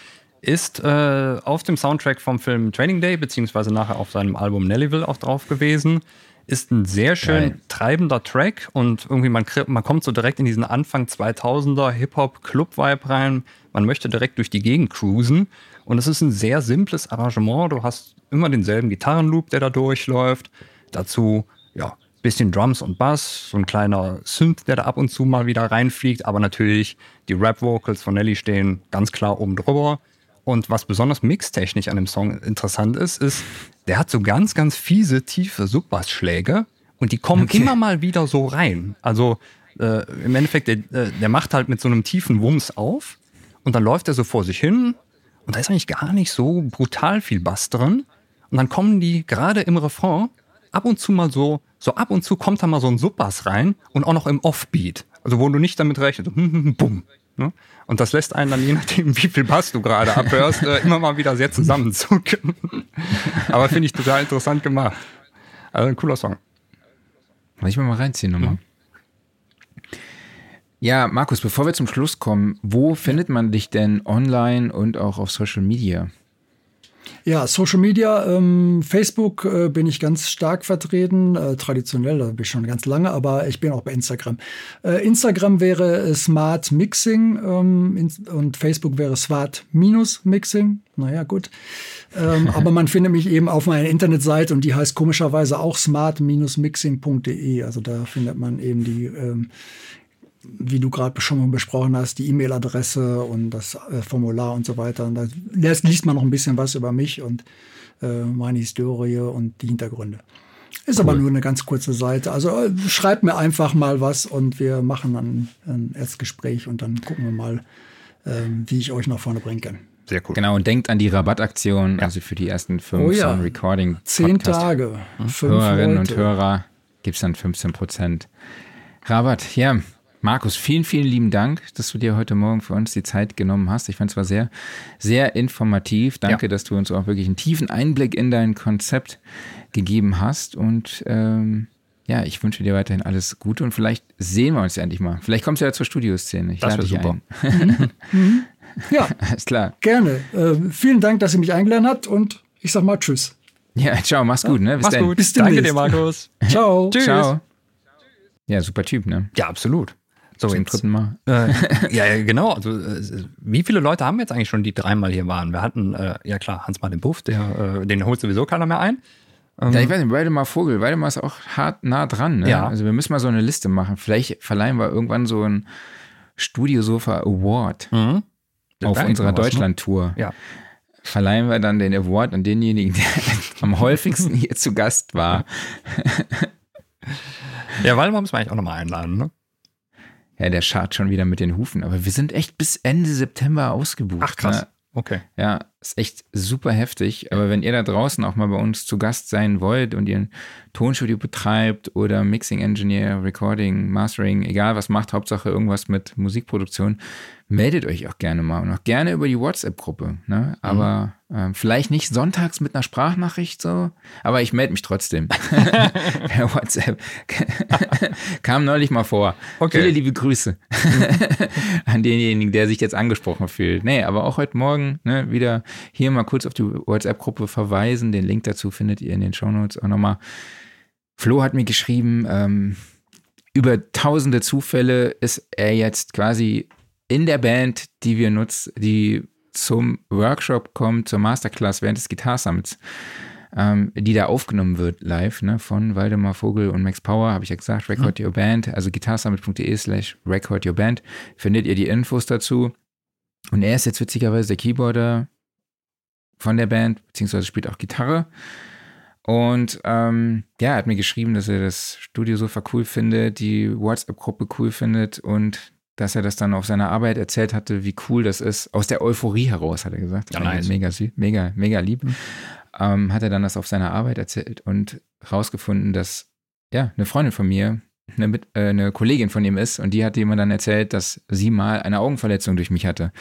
Ist äh, auf dem Soundtrack vom Film Training Day, beziehungsweise nachher auf seinem Album Nellyville auch drauf gewesen. Ist ein sehr schön Geil. treibender Track und irgendwie man, man kommt so direkt in diesen Anfang 2000er Hip-Hop-Club-Vibe rein. Man möchte direkt durch die Gegend cruisen und es ist ein sehr simples Arrangement. Du hast immer denselben Gitarrenloop, der da durchläuft. Dazu, ja, bisschen Drums und Bass, so ein kleiner Synth, der da ab und zu mal wieder reinfliegt, aber natürlich die Rap-Vocals von Nelly stehen ganz klar oben drüber. Und was besonders mixtechnisch an dem Song interessant ist, ist, der hat so ganz, ganz fiese, tiefe Subbassschläge und die kommen Okay. immer mal wieder so rein. Also äh, im Endeffekt, der, äh, der macht halt mit so einem tiefen Wumms auf und dann läuft er so vor sich hin und da ist eigentlich gar nicht so brutal viel Bass drin. Und dann kommen die gerade im Refrain ab und zu mal so, so ab und zu kommt da mal so ein Subbass rein und auch noch im Offbeat. Also wo du nicht damit rechnest, hm, hm, hm, bumm. Ne? Und das lässt einen dann, je nachdem, wie viel Bass du gerade abhörst, äh, immer mal wieder sehr zusammenzucken. [LAUGHS] Aber finde ich total interessant gemacht. Also ein cooler Song. Muss ich mir mal reinziehen nochmal. Ja, Markus, bevor wir zum Schluss kommen, wo findet man dich denn online und auch auf Social Media? Ja, Social Media, ähm, Facebook äh, bin ich ganz stark vertreten, äh, traditionell, da bin ich schon ganz lange, aber ich bin auch bei Instagram. Äh, Instagram wäre äh, Smart Mixing ähm, und Facebook wäre Smart Minus Mixing. Naja, gut. Ähm, [LAUGHS] aber man findet mich eben auf meiner Internetseite und die heißt komischerweise auch smart-mixing.de. Also da findet man eben die ähm, wie du gerade schon mal besprochen hast, die E-Mail-Adresse und das äh, Formular und so weiter. Und da liest, liest man noch ein bisschen was über mich und äh, meine Historie und die Hintergründe. Ist aber nur eine ganz kurze Seite. Also äh, schreibt mir einfach mal was und wir machen dann ein Erstgespräch und dann gucken wir mal, ähm, wie ich euch nach vorne bringen kann. Sehr cool. Genau, und denkt an die Rabattaktion, also für die ersten fünf Oh ja. Sound Recording Zehn Tage, fünf Hörerinnen Leute. und Hörer gibt es dann 15 Prozent. Rabatt, ja. Markus, vielen, vielen lieben Dank, dass du dir heute Morgen für uns die Zeit genommen hast. Ich fand es war sehr, sehr informativ. Danke, Ja. dass du uns auch wirklich einen tiefen Einblick in dein Konzept gegeben hast. Und ähm, ja, ich wünsche dir weiterhin alles Gute und vielleicht sehen wir uns ja endlich mal. Vielleicht kommst du ja zur Studioszene. Ich Das lade wär dich super. ein. [LAUGHS] Ja, Alles klar. gerne. Äh, vielen Dank, dass ihr mich eingeladen habt und ich sag mal Tschüss. Ja, ciao, mach's gut, ne? Bis Mach's gut. Bis Danke dir, Markus. [LAUGHS] Ciao. Tschüss. Ciao. Ja, super Typ, ne? Ja, absolut. So, jetzt, dritten Mal. [LAUGHS] äh, ja, genau. Also, äh, wie viele Leute haben wir jetzt eigentlich schon, die dreimal hier waren? Wir hatten, äh, ja klar, Hans-Martin Buff, der, äh, den holt sowieso keiner mehr ein. Ähm, Ja, ich weiß nicht, Waldemar Vogel. Waldemar ist auch hart nah dran. Ne? Ja. Also wir müssen mal so eine Liste machen. Vielleicht verleihen wir irgendwann so ein Studiosofa Award mhm. Auf unserer ne? Deutschland-Tour. Ja. Verleihen wir dann den Award an denjenigen, der [LAUGHS] am häufigsten hier zu Gast war. Ja, Waldemar müssen wir eigentlich auch nochmal einladen, ne? Ja, der schart schon wieder mit den Hufen. Aber wir sind echt bis Ende September ausgebucht. Ach, krass. Ne? Okay. Ja, ist echt super heftig. Aber wenn ihr da draußen auch mal bei uns zu Gast sein wollt und ihr ein Tonstudio betreibt oder Mixing Engineer, Recording, Mastering, egal was macht, Hauptsache irgendwas mit Musikproduktion, meldet euch auch gerne mal und auch gerne über die WhatsApp-Gruppe. Ne? Aber ähm, vielleicht nicht sonntags mit einer Sprachnachricht so, aber ich melde mich trotzdem. [LAUGHS] [LAUGHS] per WhatsApp. [LAUGHS] Kam neulich mal vor. Okay. Viele liebe Grüße an denjenigen, der sich jetzt angesprochen fühlt. Nee, aber auch heute Morgen ne, wieder hier mal kurz auf die WhatsApp-Gruppe verweisen. Den Link dazu findet ihr in den Shownotes auch nochmal. Flo hat mir geschrieben, ähm, über tausende Zufälle ist er jetzt quasi in der Band, die wir nutzen, die zum Workshop kommt, zur Masterclass während des Guitar Summits, ähm, die da aufgenommen wird live, ne, von Waldemar Vogel und Max Power, habe ich ja gesagt, Record Your Band, also guitarsummit.de slash record your band, findet ihr die Infos dazu. Und er ist jetzt witzigerweise der Keyboarder von der Band, beziehungsweise spielt auch Gitarre. Und ähm, ja, er hat mir geschrieben, dass er das Studiosofa cool findet, die WhatsApp-Gruppe cool findet und dass er das dann auf seiner Arbeit erzählt hatte, wie cool das ist. Aus der Euphorie heraus, hat er gesagt. Ja, nice. Mega, mega, mega lieb. Ähm, hat er dann das auf seiner Arbeit erzählt und rausgefunden, dass ja, eine Freundin von mir eine, Mit äh, eine Kollegin von ihm ist und die hat ihm dann erzählt, dass sie mal eine Augenverletzung durch mich hatte.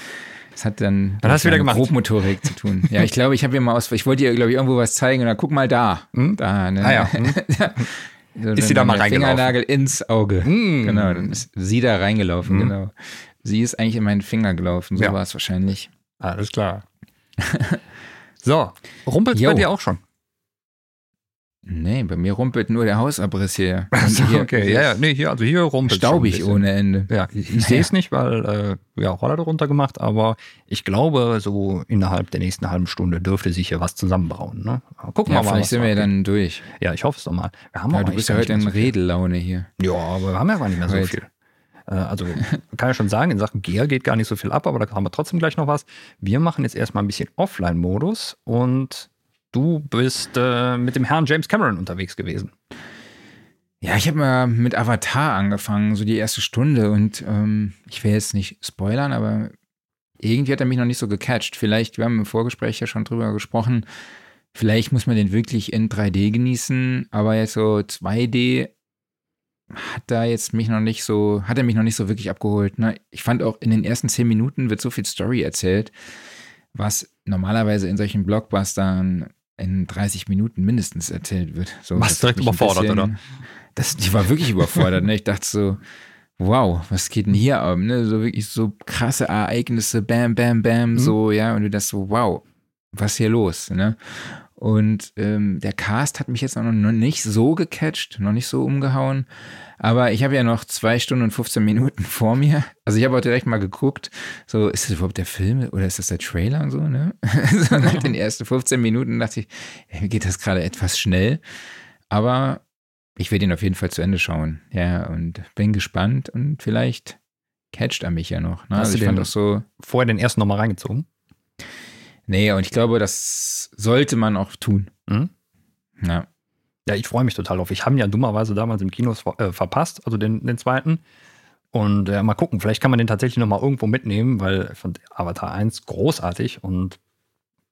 Das hat dann, Dann hast du mit wieder gemacht. Grobmotorik zu tun. Ja, ich glaube, ich habe ihr mal aus, ich wollte ihr, glaube ich, irgendwo was zeigen und dann guck mal da. Hm? Da, ne? Ah ja. Hm. [LAUGHS] So, Ist sie da mal reingelaufen? Fingernagel ins Auge. Hm. Genau, dann ist sie da reingelaufen, Mhm. genau. Sie ist eigentlich in meinen Finger gelaufen, so Ja. war es wahrscheinlich. Alles klar. [LAUGHS] so, rumpelt's Jo. bei dir auch schon? Nee, bei mir rumpelt nur der Hausabriss hier. [LAUGHS] Also, hier- okay, ja, ja, nee, hier, also hier rumpelt Staubig ohne Ende. Ja, [LAUGHS] ich, ich sehe es nicht, weil äh, ja, Roller darunter gemacht, aber ich glaube, so innerhalb der nächsten halben Stunde dürfte sich hier was zusammenbrauen. Ne? Gucken Ja, wir mal. vielleicht sind wir ja dann durch. Ja, ich hoffe es doch mal. Wir haben Ja, du bist ja heute in so. Redelaune hier. Ja, aber wir haben ja gar nicht mehr so Heute. viel. Äh, Also kann ja schon sagen, in Sachen Gear geht gar nicht so viel ab, aber da haben wir trotzdem gleich noch was. Wir machen jetzt erstmal ein bisschen Offline-Modus und du bist äh, mit dem Herrn James Cameron unterwegs gewesen. Ja, ich habe mal mit Avatar angefangen, so die erste Stunde und ähm, ich will jetzt nicht spoilern, aber irgendwie hat er mich noch nicht so gecatcht. Vielleicht, wir haben im Vorgespräch ja schon drüber gesprochen, vielleicht muss man den wirklich in 3D genießen, aber jetzt so 2D hat da jetzt mich noch nicht so, hat er mich noch nicht so wirklich abgeholt. Ne? Ich fand auch in den ersten zehn Minuten wird so viel Story erzählt, was normalerweise in solchen Blockbustern in 30 Minuten mindestens erzählt wird. So, Warst das direkt überfordert, bisschen- oder? Das, die war wirklich überfordert. Ne? Ich dachte so, wow, was geht denn hier ab? Ne? So wirklich so krasse Ereignisse, bam, bam, bam, Mhm. so, ja. Und du dachtest so, wow, was ist hier los? Ne? Und ähm, der Cast hat mich jetzt auch noch nicht so gecatcht, noch nicht so umgehauen. Aber ich habe ja noch zwei Stunden und 15 Minuten [LAUGHS] vor mir. Also ich habe auch direkt mal geguckt, so, ist das überhaupt der Film oder ist das der Trailer und so, ne? [LAUGHS] so nach den ersten 15 Minuten dachte ich, ey, mir geht das gerade etwas schnell. Aber ich werde ihn auf jeden Fall zu Ende schauen. Ja, und bin gespannt und vielleicht catcht er mich ja noch. Ne? Hast Also du ich fand auch so, Vorher den ersten nochmal reingezogen. Nee, und ich glaube, das sollte man auch tun. Mhm. Ja. Ja, ich freue mich total drauf. Ich habe ihn ja dummerweise damals im Kino ver äh, verpasst, also den, den zweiten. Und äh, mal gucken, vielleicht kann man den tatsächlich nochmal irgendwo mitnehmen, weil ich fand Avatar 1 großartig und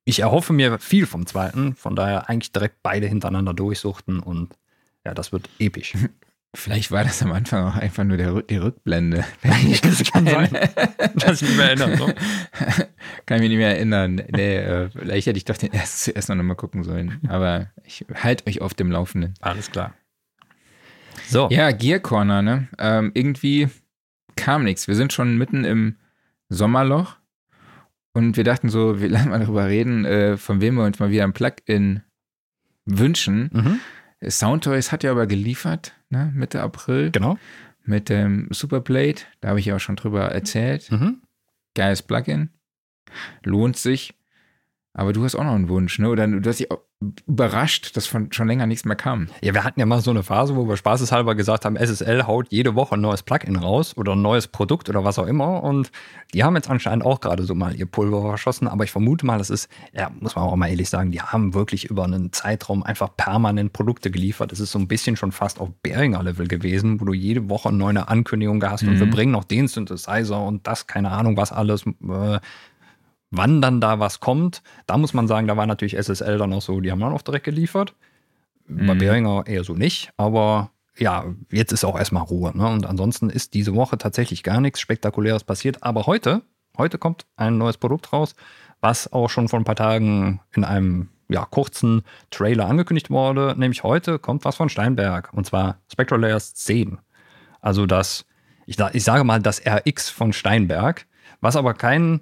ich erhoffe mir viel vom zweiten. Von daher eigentlich direkt beide hintereinander durchsuchten und ja, das wird episch. [LAUGHS] Vielleicht war das am Anfang auch einfach nur der, die Rückblende. [LAUGHS] das kann sein, dass ich mich mehr erinnere. So. [LAUGHS] Kann ich mich nicht mehr erinnern. Nee, äh, vielleicht hätte ich doch den ersten zuerst noch mal gucken sollen. Aber ich halte euch auf dem Laufenden. Alles klar. So, Ja, Gear Corner, ne? Ähm, irgendwie kam nichts. Wir sind schon mitten im Sommerloch und wir dachten so, wir [LAUGHS] lassen mal darüber reden, äh, von wem wir uns mal wieder ein Plugin wünschen. mhm. Soundtoys hat ja aber geliefert, ne? Mitte April. genau. mit dem Superblade. Da habe ich ja auch schon drüber erzählt. Mhm. Geiles Plugin. Lohnt sich. Aber du hast auch noch einen Wunsch, ne? Oder du hast dich überrascht, dass von schon länger nichts mehr kam. Ja, wir hatten ja mal so eine Phase, wo wir spaßeshalber gesagt haben, SSL haut jede Woche ein neues Plugin raus oder ein neues Produkt oder was auch immer. Und die haben jetzt anscheinend auch gerade so mal ihr Pulver verschossen. Aber ich vermute mal, das ist, ja, muss man auch mal ehrlich sagen, die haben wirklich über einen Zeitraum einfach permanent Produkte geliefert. Das ist so ein bisschen schon fast auf Behringer-Level gewesen, wo du jede Woche eine neue Ankündigung hast und wir bringen noch den Synthesizer und das, keine Ahnung, was alles. Äh, wann dann da was kommt, da muss man sagen, da war natürlich SSL dann auch so, die haben dann auch direkt geliefert. Bei Mhm. Behringer eher so nicht, aber ja, jetzt ist auch erstmal Ruhe. Ne? Und ansonsten ist diese Woche tatsächlich gar nichts Spektakuläres passiert. Aber heute, heute kommt ein neues Produkt raus, was auch schon vor ein paar Tagen in einem ja, kurzen Trailer angekündigt wurde. Nämlich heute kommt was von Steinberg und zwar Spectral Layers 10. Also das, ich, ich sage mal, das RX von Steinberg, was aber kein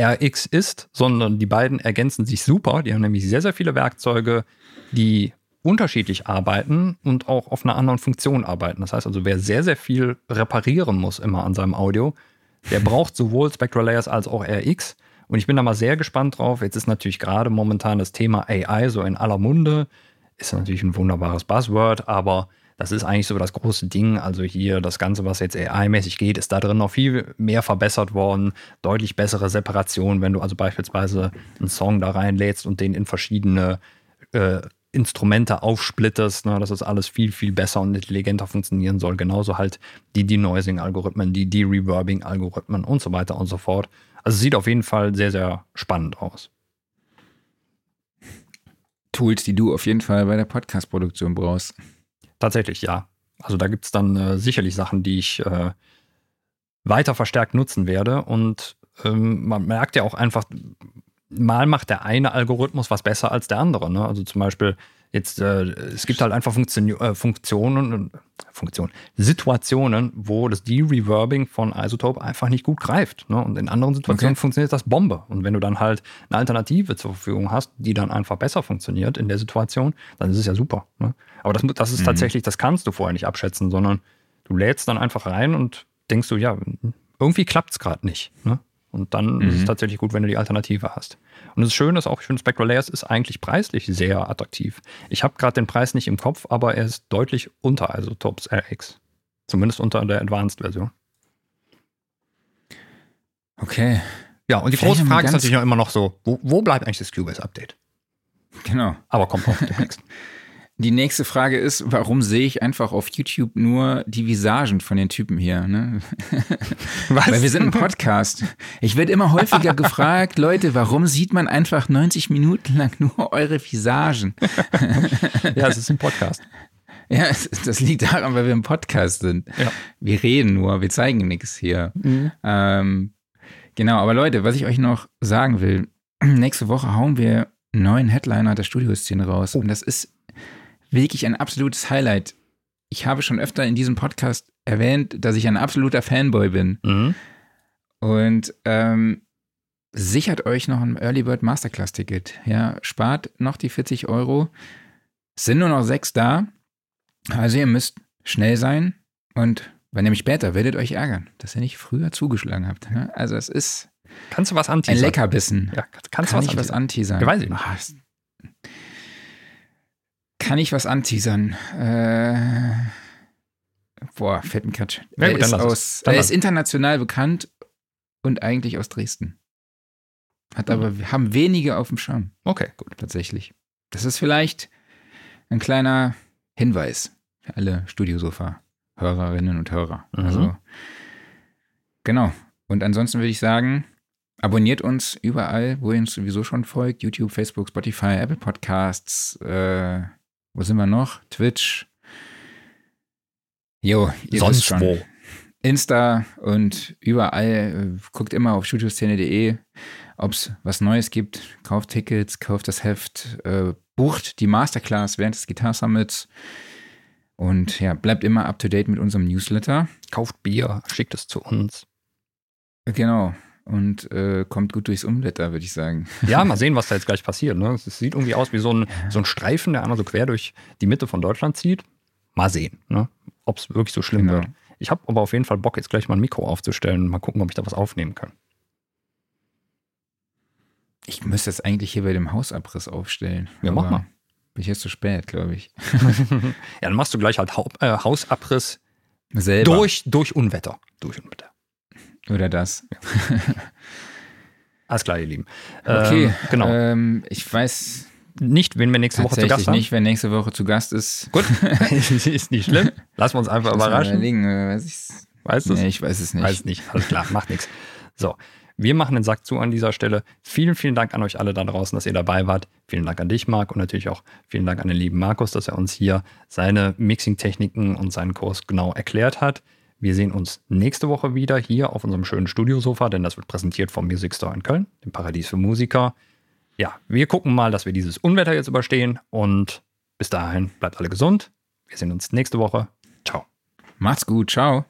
RX ist, sondern die beiden ergänzen sich super. Die haben nämlich sehr, sehr viele Werkzeuge, die unterschiedlich arbeiten und auch auf einer anderen Funktion arbeiten. Das heißt also, wer sehr, sehr viel reparieren muss immer an seinem Audio, der braucht sowohl Spectral Layers als auch RX. Und ich bin da mal sehr gespannt drauf. Jetzt ist natürlich gerade momentan das Thema AI so in aller Munde. Ist natürlich ein wunderbares Buzzword, aber das ist eigentlich so das große Ding. Also hier das Ganze, was jetzt AI-mäßig geht, ist da drin noch viel mehr verbessert worden. Deutlich bessere Separation, wenn du also beispielsweise einen Song da reinlädst und den in verschiedene äh, Instrumente aufsplittest, ne, dass das alles viel, viel besser und intelligenter funktionieren soll. Genauso halt die Denoising-Algorithmen, die De-Reverbing-Algorithmen und so weiter und so fort. Also sieht auf jeden Fall sehr, sehr spannend aus. Tools, die du auf jeden Fall bei der Podcast-Produktion brauchst. Tatsächlich, ja. Also da gibt es dann äh, sicherlich Sachen, die ich äh, weiter verstärkt nutzen werde. Und ähm, man merkt ja auch einfach, mal macht der eine Algorithmus was besser als der andere. Ne? Also zum Beispiel jetzt, äh, es gibt halt einfach Funktion, äh, Funktionen, Funktionen, Situationen, wo das De-Reverbing von Isotope einfach nicht gut greift. Ne? Und in anderen Situationen Okay. funktioniert das Bombe. Und wenn du dann halt eine Alternative zur Verfügung hast, die dann einfach besser funktioniert in der Situation, dann ist es ja super. Ne? Aber das, das ist tatsächlich, das kannst du vorher nicht abschätzen, sondern du lädst dann einfach rein und denkst du, ja, irgendwie klappt es gerade nicht. Ne? Und dann ist es tatsächlich gut, wenn du die Alternative hast. Und das Schöne ist auch, ich finde, Spectral Layers ist eigentlich preislich sehr attraktiv. Ich habe gerade den Preis nicht im Kopf, aber er ist deutlich unter Isotopes RX. Zumindest unter der Advanced-Version. Okay, Ja, und die Vielleicht große Frage ist natürlich auch immer noch so, wo, wo bleibt eigentlich das Cubase-Update? genau. Aber kommt auch demnächst. [LAUGHS] Die nächste Frage ist, warum sehe ich einfach auf YouTube nur die Visagen von den Typen hier? Ne? [LAUGHS] Was? Weil wir sind ein Podcast. Ich werde immer häufiger gefragt, [LAUGHS] Leute, warum sieht man einfach 90 Minuten lang nur eure Visagen? [LAUGHS] ja, es ist ein Podcast. Ja, das liegt daran, weil wir ein Podcast sind. Ja. Wir reden nur, wir zeigen nichts hier. Ähm, genau, aber Leute, was ich euch noch sagen will, [CLEARS THROAT] nächste Woche hauen wir einen neuen Headliner der Studioszene raus. Und das ist wirklich ein absolutes Highlight. Ich habe schon öfter in diesem Podcast erwähnt, dass ich ein absoluter Fanboy bin. Mhm. Und ähm, sichert euch noch ein Early Bird Masterclass Ticket. Ja, spart noch die 40 Euro. Es sind nur noch sechs da. Also ihr müsst schnell sein und weil nämlich später werdet euch ärgern, dass ihr nicht früher zugeschlagen habt. Also es ist Kannst du was ein anteasern? Leckerbissen. Ja, kannst du Kann was ich was anteasern? anteasern? Ja, weiß ich nicht. Kann ich was anteasern? Äh, boah, fällt mir grad. Ja, Er ist, aus, er ist international bekannt und eigentlich aus Dresden. Hat Mhm. aber, haben wenige auf dem Schirm, Okay, gut. tatsächlich. Das ist vielleicht ein kleiner Hinweis für alle Studiosofa-Hörerinnen und Hörer. Mhm. Also, genau. Und ansonsten würde ich sagen, abonniert uns überall, wo ihr uns sowieso schon folgt. YouTube, Facebook, Spotify, Apple Podcasts, äh, wo sind wir noch? Twitch. Jo, ihr Sonst wisst schon. wo. Insta und überall. Äh, guckt immer auf studioszene.de, ob es was Neues gibt. Kauft Tickets, kauft das Heft, äh, bucht die Masterclass während des Guitar Summits. Und ja, bleibt immer up to date mit unserem Newsletter. Kauft Bier, schickt es zu uns. Genau. Und äh, kommt gut durchs Umwetter, würde ich sagen. [LAUGHS] Ja, mal sehen, was da jetzt gleich passiert. Ne? Es sieht irgendwie aus wie so ein, so ein Streifen, der einmal so quer durch die Mitte von Deutschland zieht. Mal sehen, ne? ob es wirklich so schlimm Genau. wird. Ich habe aber auf jeden Fall Bock, jetzt gleich mal ein Mikro aufzustellen und mal gucken, ob ich da was aufnehmen kann. Ich müsste das eigentlich hier bei dem Hausabriss aufstellen. Ja, mach mal. Bin ich jetzt zu spät, glaube ich. [LAUGHS] [LAUGHS] Ja, dann machst du gleich halt Hau äh, Hausabriss Selber. durch, durch Unwetter. Durch Unwetter. Oder das. [LAUGHS] Alles klar, ihr Lieben. Okay, Ähm, genau. Ähm, ich weiß nicht, wen wir nächste Woche zu Gast haben. nicht, wer nächste Woche zu Gast ist. Gut, [LAUGHS] ist nicht schlimm. Lassen wir uns einfach mal überraschen. überlegen, äh, weiß ich's? Weißt du Nee, ich weiß es nicht. Weiß nicht. Alles klar, macht nichts. So, wir machen den Sack zu an dieser Stelle. Vielen, vielen Dank an euch alle da draußen, dass ihr dabei wart. Vielen Dank an dich, Marc, und natürlich auch vielen Dank an den lieben Markus, dass er uns hier seine Mixing-Techniken und seinen Kurs genau erklärt hat. Wir sehen uns nächste Woche wieder hier auf unserem schönen Studiosofa, denn das wird präsentiert vom Music Store in Köln, dem Paradies für Musiker. Ja, wir gucken mal, dass wir dieses Unwetter jetzt überstehen und bis dahin bleibt alle gesund. Wir sehen uns nächste Woche. Ciao. Macht's gut, ciao.